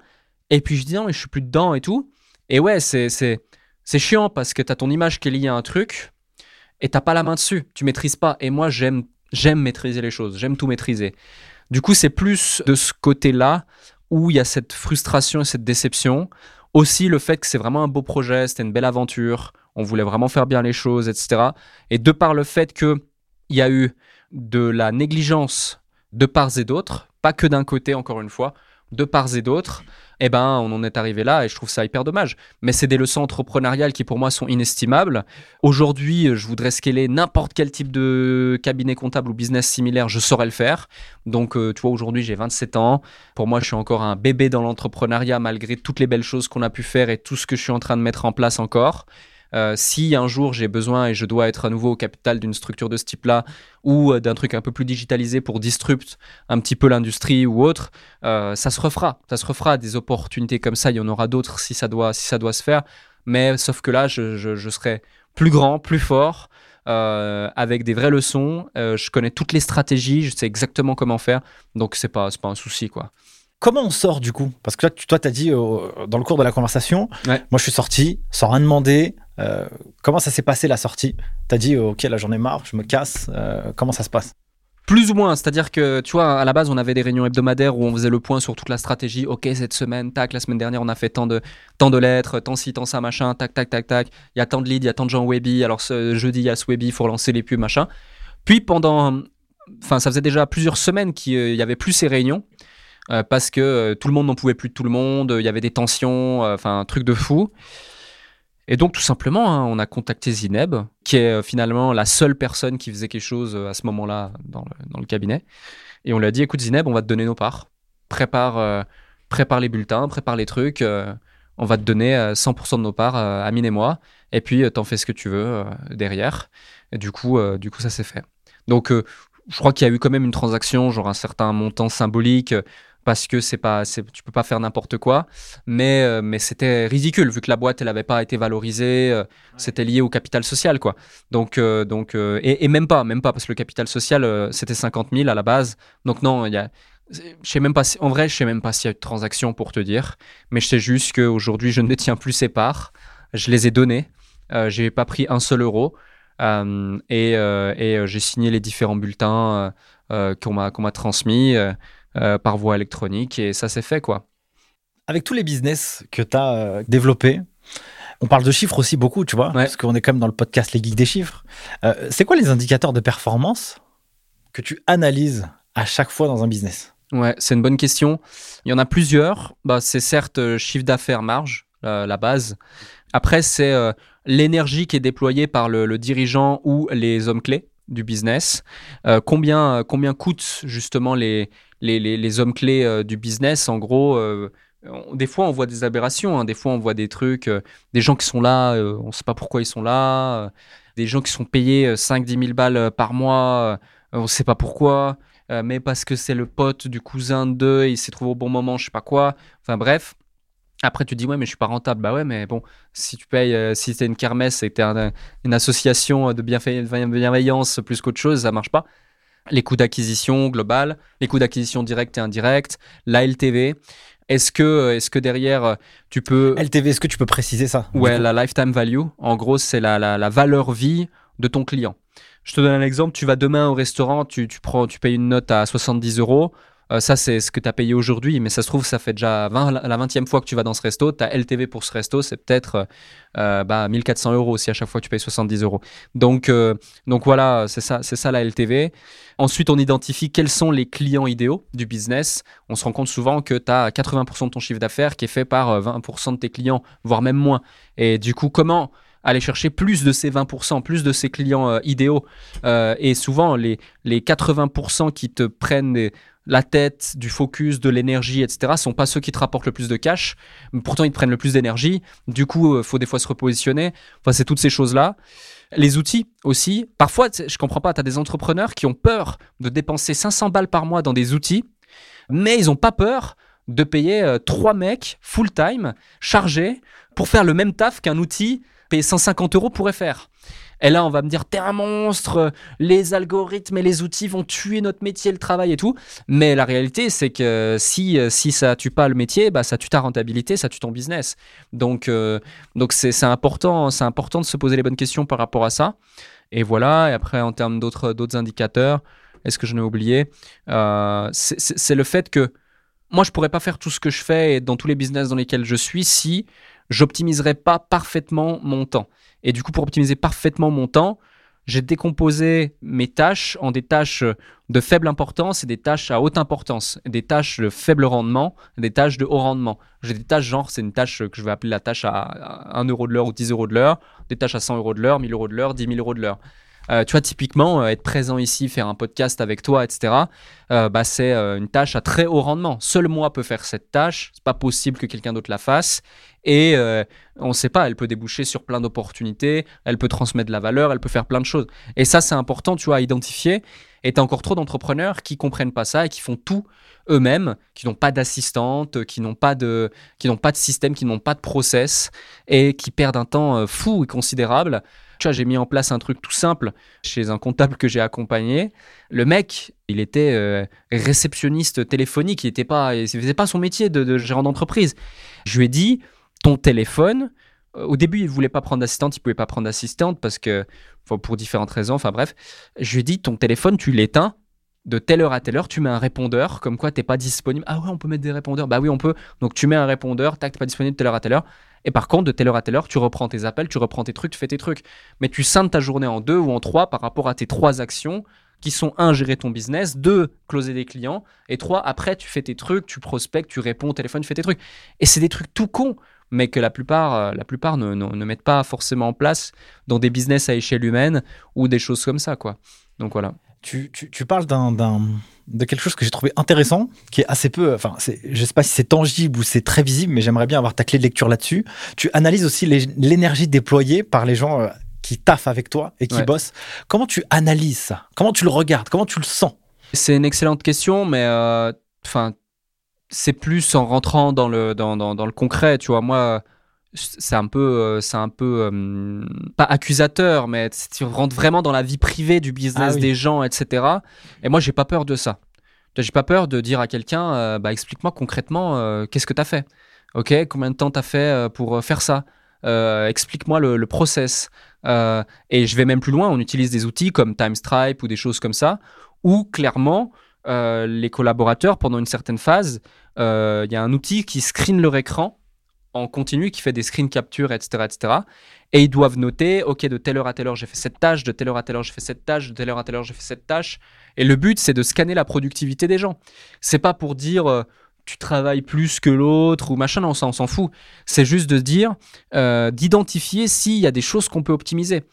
Et puis je dis non mais je suis plus dedans et tout et ouais, c'est, c'est, c'est chiant parce que tu as ton image qui est liée à un truc et t'as pas la main dessus. Tu maîtrises pas. Et moi, j'aime, j'aime maîtriser les choses. J'aime tout maîtriser. Du coup, c'est plus de ce côté-là où il y a cette frustration et cette déception. Aussi, le fait que c'est vraiment un beau projet, c'était une belle aventure. On voulait vraiment faire bien les choses, etc. Et de par le fait qu'il y a eu de la négligence de part et d'autre, pas que d'un côté, encore une fois, de part et d'autre, eh ben, on en est arrivé là et je trouve ça hyper dommage. Mais c'est des leçons entrepreneuriales qui pour moi sont inestimables. Aujourd'hui, je voudrais scaler n'importe quel type de cabinet comptable ou business similaire, je saurais le faire. Donc, euh, tu vois, aujourd'hui, j'ai 27 ans. Pour moi, je suis encore un bébé dans l'entrepreneuriat malgré toutes les belles choses qu'on a pu faire et tout ce que je suis en train de mettre en place encore. Euh, si un jour j'ai besoin et je dois être à nouveau au capital d'une structure de ce type-là ou euh, d'un truc un peu plus digitalisé pour disrupt un petit peu l'industrie ou autre, euh, ça se refera. Ça se refera. Des opportunités comme ça, il y en aura d'autres si ça doit, si ça doit se faire. Mais sauf que là, je, je, serai plus grand, plus fort. avec des vraies leçons. je connais toutes les stratégies, je sais exactement comment faire, donc c'est pas pas un souci quoi. Comment on sort du coup? Parce que toi, tu as dit dans le cours de la conversation, moi je suis sorti sans rien demander, euh, comment ça s'est passé la sortie? T'as dit ok là j'en ai marre, je me casse. Euh, comment ça se passe? Plus ou moins, c'est-à-dire que tu vois, à la base, on avait des réunions hebdomadaires où on faisait le point sur toute la stratégie. Ok, cette semaine, tac, la semaine dernière, on a fait tant de, tant de lettres, tant ci, tant ça, machin, tac, tac, tac, tac. Il y a tant de leads, il y a tant de gens Webby. Alors ce jeudi, il y a ce Webby, il faut lancer les pubs, machin. Puis pendant, enfin, ça faisait déjà plusieurs semaines qu'il n'y avait plus ces réunions parce que tout le monde n'en pouvait plus de tout le monde. Il y avait des tensions, enfin, un truc de fou. Et donc tout simplement, hein, on a contacté Zineb, qui est euh, finalement la seule personne qui faisait quelque chose euh, à ce moment-là dans le, cabinet. Et on lui a dit, écoute Zineb, on va te donner nos parts. Prépare, euh, les bulletins, prépare les trucs. on va te donner 100% de nos parts, Amine et moi. Et puis, t'en fais ce que tu veux derrière. Et du coup, du coup ça s'est fait. Donc, je crois qu'il y a eu quand même une transaction, genre un certain montant symbolique parce que c'est pas, tu peux pas faire n'importe quoi. Mais, euh, mais c'était ridicule vu que la boîte elle avait pas été valorisée. Euh, c'était lié au capital social quoi. Donc euh, donc et, même pas, même pas parce que le capital social c'était 50 000 à la base. Donc non, il y a je sais même pas en vrai, je sais même pas s'il y a eu de transaction pour te dire, mais je sais juste qu'aujourd'hui, je ne détiens plus ces parts. Je les ai données. Euh, j'ai pas pris un seul euro. et, et j'ai signé les différents bulletins qu'on m'a qu'on m'a transmis. Euh, par voie électronique et ça s'est fait quoi. Avec tous les business que tu as euh, développés, on parle de chiffres aussi beaucoup, tu vois, parce qu'on est quand même dans le podcast Les Geeks des chiffres. Euh, c'est quoi les indicateurs de performance que tu analyses à chaque fois dans un business? Ouais, c'est une bonne question. Il y en a plusieurs. Bah, c'est certes chiffre d'affaires, marge, la base. Après, c'est l'énergie qui est déployée par le, dirigeant ou les hommes clés du business. combien, combien coûtent justement les, les, hommes clés euh, du business, en gros, euh, des fois on voit des aberrations, hein. des fois on voit des trucs, euh, des gens qui sont là, on ne sait pas pourquoi ils sont là, des gens qui sont payés 5-10 000 balles par mois, on ne sait pas pourquoi, mais parce que c'est le pote du cousin d'eux, il s'est trouvé au bon moment, je sais pas quoi. Enfin bref. Après, tu dis, ouais, mais je suis pas rentable. Bah ouais, mais bon, si tu payes, si c'est une kermesse et que tu es une association de bienveillance plus qu'autre chose, ça marche pas les coûts d'acquisition global, les coûts d'acquisition directs et indirects, la LTV. Est-ce que, est que derrière, tu peux... LTV, est-ce que tu peux préciser ça Ouais, la lifetime value. En gros, c'est la, la, valeur vie de ton client. Je te donne un exemple. Tu vas demain au restaurant, tu, tu, prends, tu payes une note à 70 euros. Euh, ça, c'est ce que tu as payé aujourd'hui, mais ça se trouve, ça fait déjà 20, la 20e fois que tu vas dans ce resto. Ta LTV pour ce resto, c'est peut-être euh, bah, 1400 euros si à chaque fois tu payes 70 euros. Donc, euh, voilà, c'est ça, ça la LTV. Ensuite, on identifie quels sont les clients idéaux du business. On se rend compte souvent que tu as 80% de ton chiffre d'affaires qui est fait par 20% de tes clients, voire même moins. Et du coup, comment aller chercher plus de ces 20%, plus de ces clients idéaux? et souvent, les, les 80% qui te prennent la tête, du focus, de l'énergie, etc., sont pas ceux qui te rapportent le plus de cash. Pourtant, ils te prennent le plus d'énergie. Du coup, il euh, faut des fois se repositionner. Enfin, c'est toutes ces choses-là. Les outils aussi. Parfois, je comprends pas, tu as des entrepreneurs qui ont peur de dépenser 500 balles par mois dans des outils, mais ils n'ont pas peur de payer euh, trois mecs full-time, chargés, pour faire le même taf qu'un outil payé 150 euros pourrait faire. Et là, on va me dire, t'es un monstre, les algorithmes et les outils vont tuer notre métier, le travail et tout. Mais la réalité, c'est que si, si ça tue pas le métier, bah, ça tue ta rentabilité, ça tue ton business. Donc, euh, donc c'est important, important de se poser les bonnes questions par rapport à ça. Et voilà. Et après, en termes d'autres, indicateurs, est-ce que je n'ai oublié euh, C'est le fait que moi, je pourrais pas faire tout ce que je fais dans tous les business dans lesquels je suis si j'optimiserais pas parfaitement mon temps. Et du coup, pour optimiser parfaitement mon temps, j'ai décomposé mes tâches en des tâches de faible importance et des tâches à haute importance, des tâches de faible rendement, des tâches de haut rendement. J'ai des tâches genre, c'est une tâche que je vais appeler la tâche à 1 euro de l'heure ou 10 euros de l'heure, des tâches à 100 euros de l'heure, 1000 euros de l'heure, 10 000 euros de l'heure. Euh, tu vois, typiquement, euh, être présent ici, faire un podcast avec toi, etc., euh, bah, c'est une tâche à très haut rendement. Seul moi peux faire cette tâche. C'est pas possible que quelqu'un d'autre la fasse. Et on ne sait pas, elle peut déboucher sur plein d'opportunités, elle peut transmettre de la valeur, elle peut faire plein de choses. Et ça, c'est important, tu vois, à identifier. Et tu as encore trop d'entrepreneurs qui comprennent pas ça et qui font tout eux-mêmes, qui n'ont pas d'assistante, qui n'ont pas qui n'ont pas de système, qui n'ont pas de process et qui perdent un temps fou et considérable j'ai mis en place un truc tout simple chez un comptable que j'ai accompagné. Le mec, il était euh, réceptionniste téléphonique, il était pas, il faisait pas son métier de, gérant d'entreprise. Je lui ai dit, ton téléphone, euh, au début, il voulait pas prendre d'assistante, il pouvait pas prendre d'assistante parce que, pour différentes raisons, enfin bref. Je lui ai dit, ton téléphone, tu l'éteins de telle heure à telle heure, tu mets un répondeur, comme quoi tu n'es pas disponible. Ah ouais, on peut mettre des répondeurs. Bah oui, on peut. Donc tu mets un répondeur, tac, t'es pas disponible de telle heure à telle heure. Et par contre, de telle heure à telle heure, tu reprends tes appels, tu reprends tes trucs, tu fais tes trucs. Mais tu scindes ta journée en deux ou en trois par rapport à tes trois actions qui sont un, gérer ton business, deux, closer des clients, et trois, après, tu fais tes trucs, tu prospectes, tu réponds au téléphone, tu fais tes trucs. Et c'est des trucs tout cons, mais que la plupart, euh, la plupart ne, ne, mettent pas forcément en place dans des business à échelle humaine ou des choses comme ça, quoi. Donc voilà. Tu, tu, tu parles d'un de quelque chose que j'ai trouvé intéressant, qui est assez peu, enfin, je ne sais pas si c'est tangible ou c'est très visible, mais j'aimerais bien avoir ta clé de lecture là-dessus. Tu analyses aussi l'énergie déployée par les gens euh, qui taffent avec toi et qui bossent. Comment tu analyses ça? Comment tu le regardes? Comment tu le sens? C'est une excellente question, mais euh, enfin, c'est plus en rentrant dans le, dans, dans, le concret, tu vois. Moi, c'est un peu, euh, c'est un peu euh, pas accusateur, mais tu rentres vraiment dans la vie privée du business ah des gens, etc. Et moi, j'ai pas peur de ça. J'ai pas peur de dire à quelqu'un, euh, bah, explique-moi concrètement, qu'est-ce que tu as fait Ok, combien de temps tu as fait pour faire ça? Explique-moi le, le, process. et je vais même plus loin, on utilise des outils comme TimeStripe ou des choses comme ça, où clairement, les collaborateurs, pendant une certaine phase, il y a un outil qui screen leur écran en continu, qui fait des screen captures, etc., etc. Et ils doivent noter, ok, de telle heure à telle heure, j'ai fait cette tâche, de telle heure à telle heure, j'ai fait cette tâche, de telle heure à telle heure, j'ai fait cette tâche. Et le but, c'est de scanner la productivité des gens. C'est pas pour dire euh, tu travailles plus que l'autre ou machin, non, on s'en fout. C'est juste de dire, euh, d'identifier s'il y a des choses qu'on peut optimiser.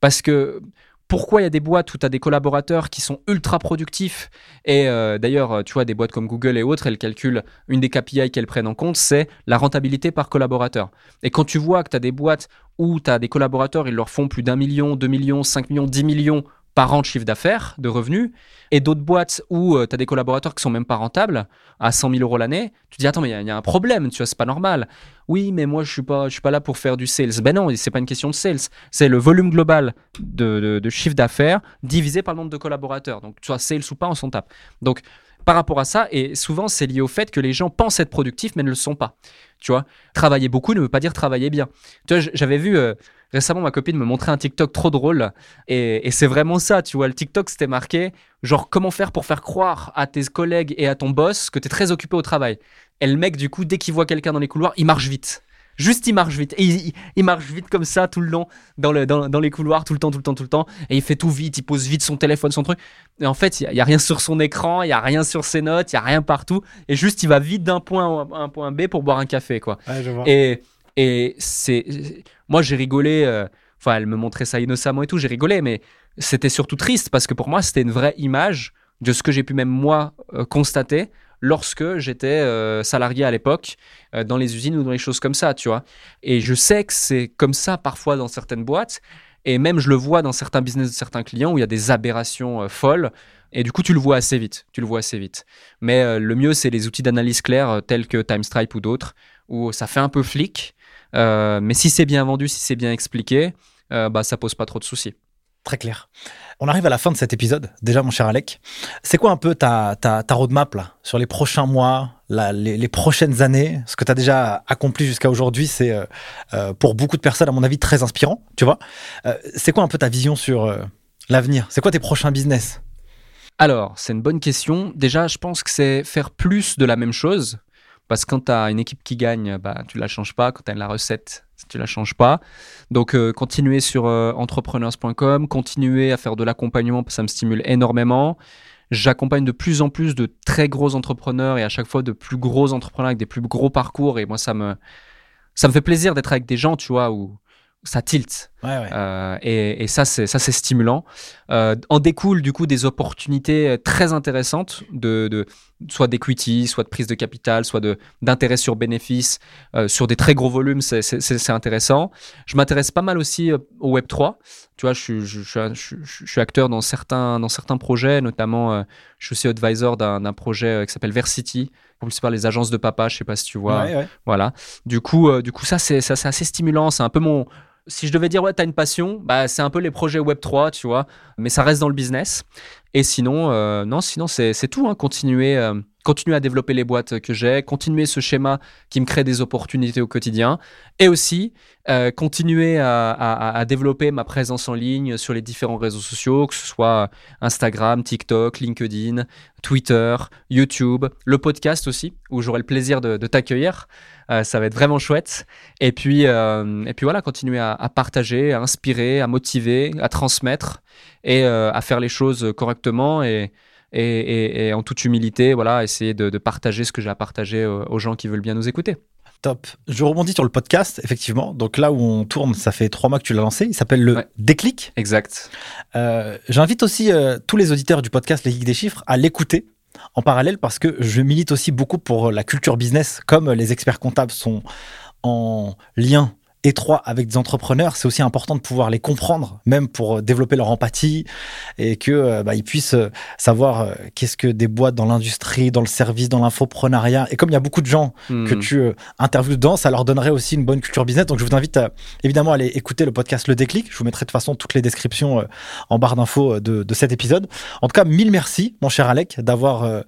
Parce que pourquoi il y a des boîtes où tu as des collaborateurs qui sont ultra productifs et euh, d'ailleurs tu vois des boîtes comme Google et autres elles calculent une des KPI qu'elles prennent en compte c'est la rentabilité par collaborateur. Et quand tu vois que tu as des boîtes où tu as des collaborateurs ils leur font plus d'un million, deux millions, cinq millions, dix millions par an de chiffre d'affaires, de revenus, et d'autres boîtes où euh, tu as des collaborateurs qui sont même pas rentables, à 100 000 euros l'année, tu te dis attends mais il y, a un problème, tu vois, c'est pas normal. Oui, mais moi je suis pas, je suis pas là pour faire du sales. Ben non, c'est pas une question de sales, c'est le volume global de, de chiffre d'affaires divisé par le nombre de collaborateurs. Donc tu vois, sales ou pas, on s'en tape. Donc par rapport à ça, et souvent c'est lié au fait que les gens pensent être productifs mais ne le sont pas. Tu vois, travailler beaucoup ne veut pas dire travailler bien. Tu vois, j'avais vu euh, récemment ma copine me montrer un TikTok trop drôle et, c'est vraiment ça. Tu vois, le TikTok c'était marqué genre comment faire pour faire croire à tes collègues et à ton boss que tu es très occupé au travail. Et le mec, du coup, dès qu'il voit quelqu'un dans les couloirs, il marche vite. Juste, il marche vite. Et il, marche vite comme ça tout le long, dans, le, dans, les couloirs, tout le temps, tout le temps, tout le temps. Et il fait tout vite, il pose vite son téléphone, son truc. Et en fait, il n'y a, rien sur son écran, il n'y a rien sur ses notes, il n'y a rien partout. Et juste, il va vite d'un point à un point B pour boire un café, quoi. Et, et c'est. Moi, j'ai rigolé. Euh, enfin, elle me montrait ça innocemment et tout, j'ai rigolé, mais c'était surtout triste parce que pour moi, c'était une vraie image de ce que j'ai pu même moi euh, constater lorsque j'étais euh, salarié à l'époque dans les usines ou dans les choses comme ça, tu vois. Et je sais que c'est comme ça parfois dans certaines boîtes. Et même je le vois dans certains business de certains clients où il y a des aberrations folles. Et du coup, tu le vois assez vite. Tu le vois assez vite. Mais le mieux, c'est les outils d'analyse claire tels que TimeStripe ou d'autres, où ça fait un peu flic. Mais si c'est bien vendu, si c'est bien expliqué, bah, ça pose pas trop de soucis. Très clair. On arrive à la fin de cet épisode, déjà mon cher Alec. C'est quoi un peu ta, ta, roadmap là, sur les prochains mois, les, prochaines années? Ce que tu as déjà accompli jusqu'à aujourd'hui, c'est euh, euh, pour beaucoup de personnes, à mon avis, très inspirant, tu vois. Euh, c'est quoi un peu ta vision sur l'avenir? C'est quoi tes prochains business? Alors, c'est une bonne question. Déjà, je pense que c'est faire plus de la même chose. Parce que quand tu as une équipe qui gagne, bah, tu la changes pas. Quand tu as la recette, tu la changes pas. Donc, euh, continuer sur euh, entrepreneurs.com, continuer à faire de l'accompagnement, ça me stimule énormément. J'accompagne de plus en plus de très gros entrepreneurs et à chaque fois de plus gros entrepreneurs avec des plus gros parcours. Et moi, ça me, ça me fait plaisir d'être avec des gens, tu vois, où, ça Euh, et, ça, c'est ça, c'est stimulant. Euh, en découle du coup des opportunités euh, très intéressantes de, de soit d'equity, soit de prise de capital, soit de d'intérêt sur bénéfice sur des très gros volumes. C'est intéressant. Je m'intéresse pas mal aussi au Web 3. Tu vois, je, je, je, je, suis acteur dans certains dans certains projets, notamment je suis aussi advisor d'un projet qui s'appelle Versity plus par les agences de papa, je sais pas si tu vois. Voilà. Du coup, du coup, ça c'est assez stimulant. C'est un peu mon si je devais dire, ouais, t'as une passion, bah, c'est un peu les projets Web3, tu vois, mais ça reste dans le business. Et sinon, euh, non, sinon, c'est tout, hein, continuer, euh, continuer à développer les boîtes que j'ai, continuer ce schéma qui me crée des opportunités au quotidien, et aussi euh, continuer à, à, développer ma présence en ligne sur les différents réseaux sociaux, que ce soit Instagram, TikTok, LinkedIn, Twitter, YouTube, le podcast aussi, où j'aurai le plaisir de, t'accueillir. Euh, ça va être vraiment chouette. Et puis, euh, et puis voilà, continuer à, partager, à inspirer, à motiver, à transmettre et à faire les choses correctement et, et, en toute humilité, voilà, essayer de, partager ce que j'ai à partager aux gens qui veulent bien nous écouter. Top. Je rebondis sur le podcast, effectivement. Donc là où on tourne, ça fait trois mois que tu l'as lancé. Il s'appelle le Déclic. Exact. J'invite aussi tous les auditeurs du podcast Les Geeks des Chiffres à l'écouter en parallèle parce que je milite aussi beaucoup pour la culture business, comme les experts comptables sont en lien étroit avec des entrepreneurs, c'est aussi important de pouvoir les comprendre, même pour développer leur empathie et que bah, ils puissent savoir qu'est-ce que des boîtes dans l'industrie, dans le service, dans l'infoprenariat. Et comme il y a beaucoup de gens que hmm. tu interviews dedans, ça leur donnerait aussi une bonne culture business. Donc je vous invite à, évidemment à aller écouter le podcast Le Déclic. Je vous mettrai de toute façon toutes les descriptions en barre d'infos de, de, cet épisode. En tout cas, mille merci, mon cher Alec, d'avoir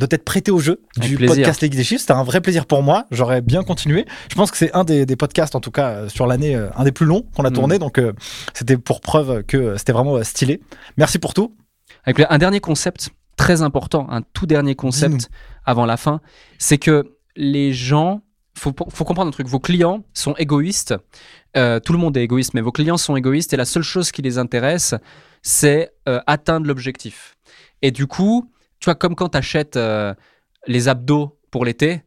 de t'être prêté au jeu du podcast Ligue des Chiffres. C'était un vrai plaisir pour moi. J'aurais bien continué. Je pense que c'est un des, podcasts, en tout cas euh, sur l'année, euh, un des plus longs qu'on a mm. tourné. Donc euh, c'était pour preuve que c'était vraiment stylé. Merci pour tout. Avec un dernier concept très important, un tout dernier concept avant la fin, c'est que les gens, faut, faut comprendre un truc, vos clients sont égoïstes. tout le monde est égoïste, mais vos clients sont égoïstes et la seule chose qui les intéresse, c'est atteindre l'objectif. Et du coup, tu vois, comme quand tu achètes euh, les abdos pour l'été,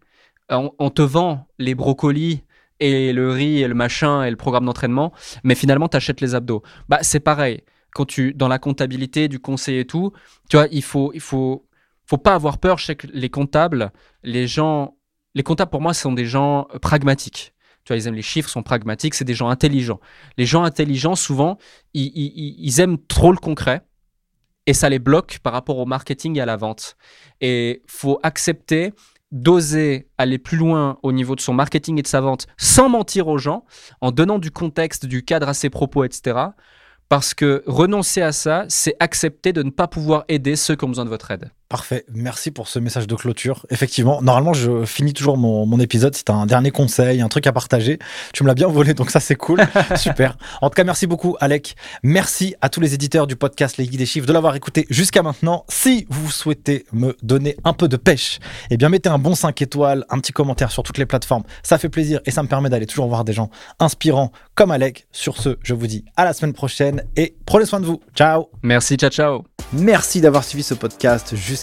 on, te vend les brocolis et le riz et le machin et le programme d'entraînement, mais finalement, tu achètes les abdos. Bah, c'est pareil. Quand tu, dans la comptabilité, du conseil et tout, tu vois, il faut, il faut, faut pas avoir peur. Je sais que les comptables, les gens, les comptables pour moi, ce sont des gens euh, pragmatiques. Tu vois, ils aiment les chiffres, sont pragmatiques, c'est des gens intelligents. Les gens intelligents, souvent, ils aiment trop le concret et ça les bloque par rapport au marketing et à la vente. Et faut accepter d'oser aller plus loin au niveau de son marketing et de sa vente sans mentir aux gens, en donnant du contexte, du cadre à ses propos, etc. Parce que renoncer à ça, c'est accepter de ne pas pouvoir aider ceux qui ont besoin de votre aide. Parfait, merci pour ce message de clôture. Effectivement, normalement, je finis toujours mon, mon épisode. Si tu as un dernier conseil, un truc à partager, tu me l'as bien volé, donc ça c'est cool. (laughs) Super. En tout cas, merci beaucoup, Alec. Merci à tous les éditeurs du podcast Les Guides des Chiffres de l'avoir écouté jusqu'à maintenant. Si vous souhaitez me donner un peu de pêche, eh bien, mettez un bon 5 étoiles, un petit commentaire sur toutes les plateformes. Ça fait plaisir et ça me permet d'aller toujours voir des gens inspirants comme Alec. Sur ce, je vous dis à la semaine prochaine et prenez soin de vous. Ciao. Merci, ciao, ciao. Merci d'avoir suivi ce podcast jusqu'à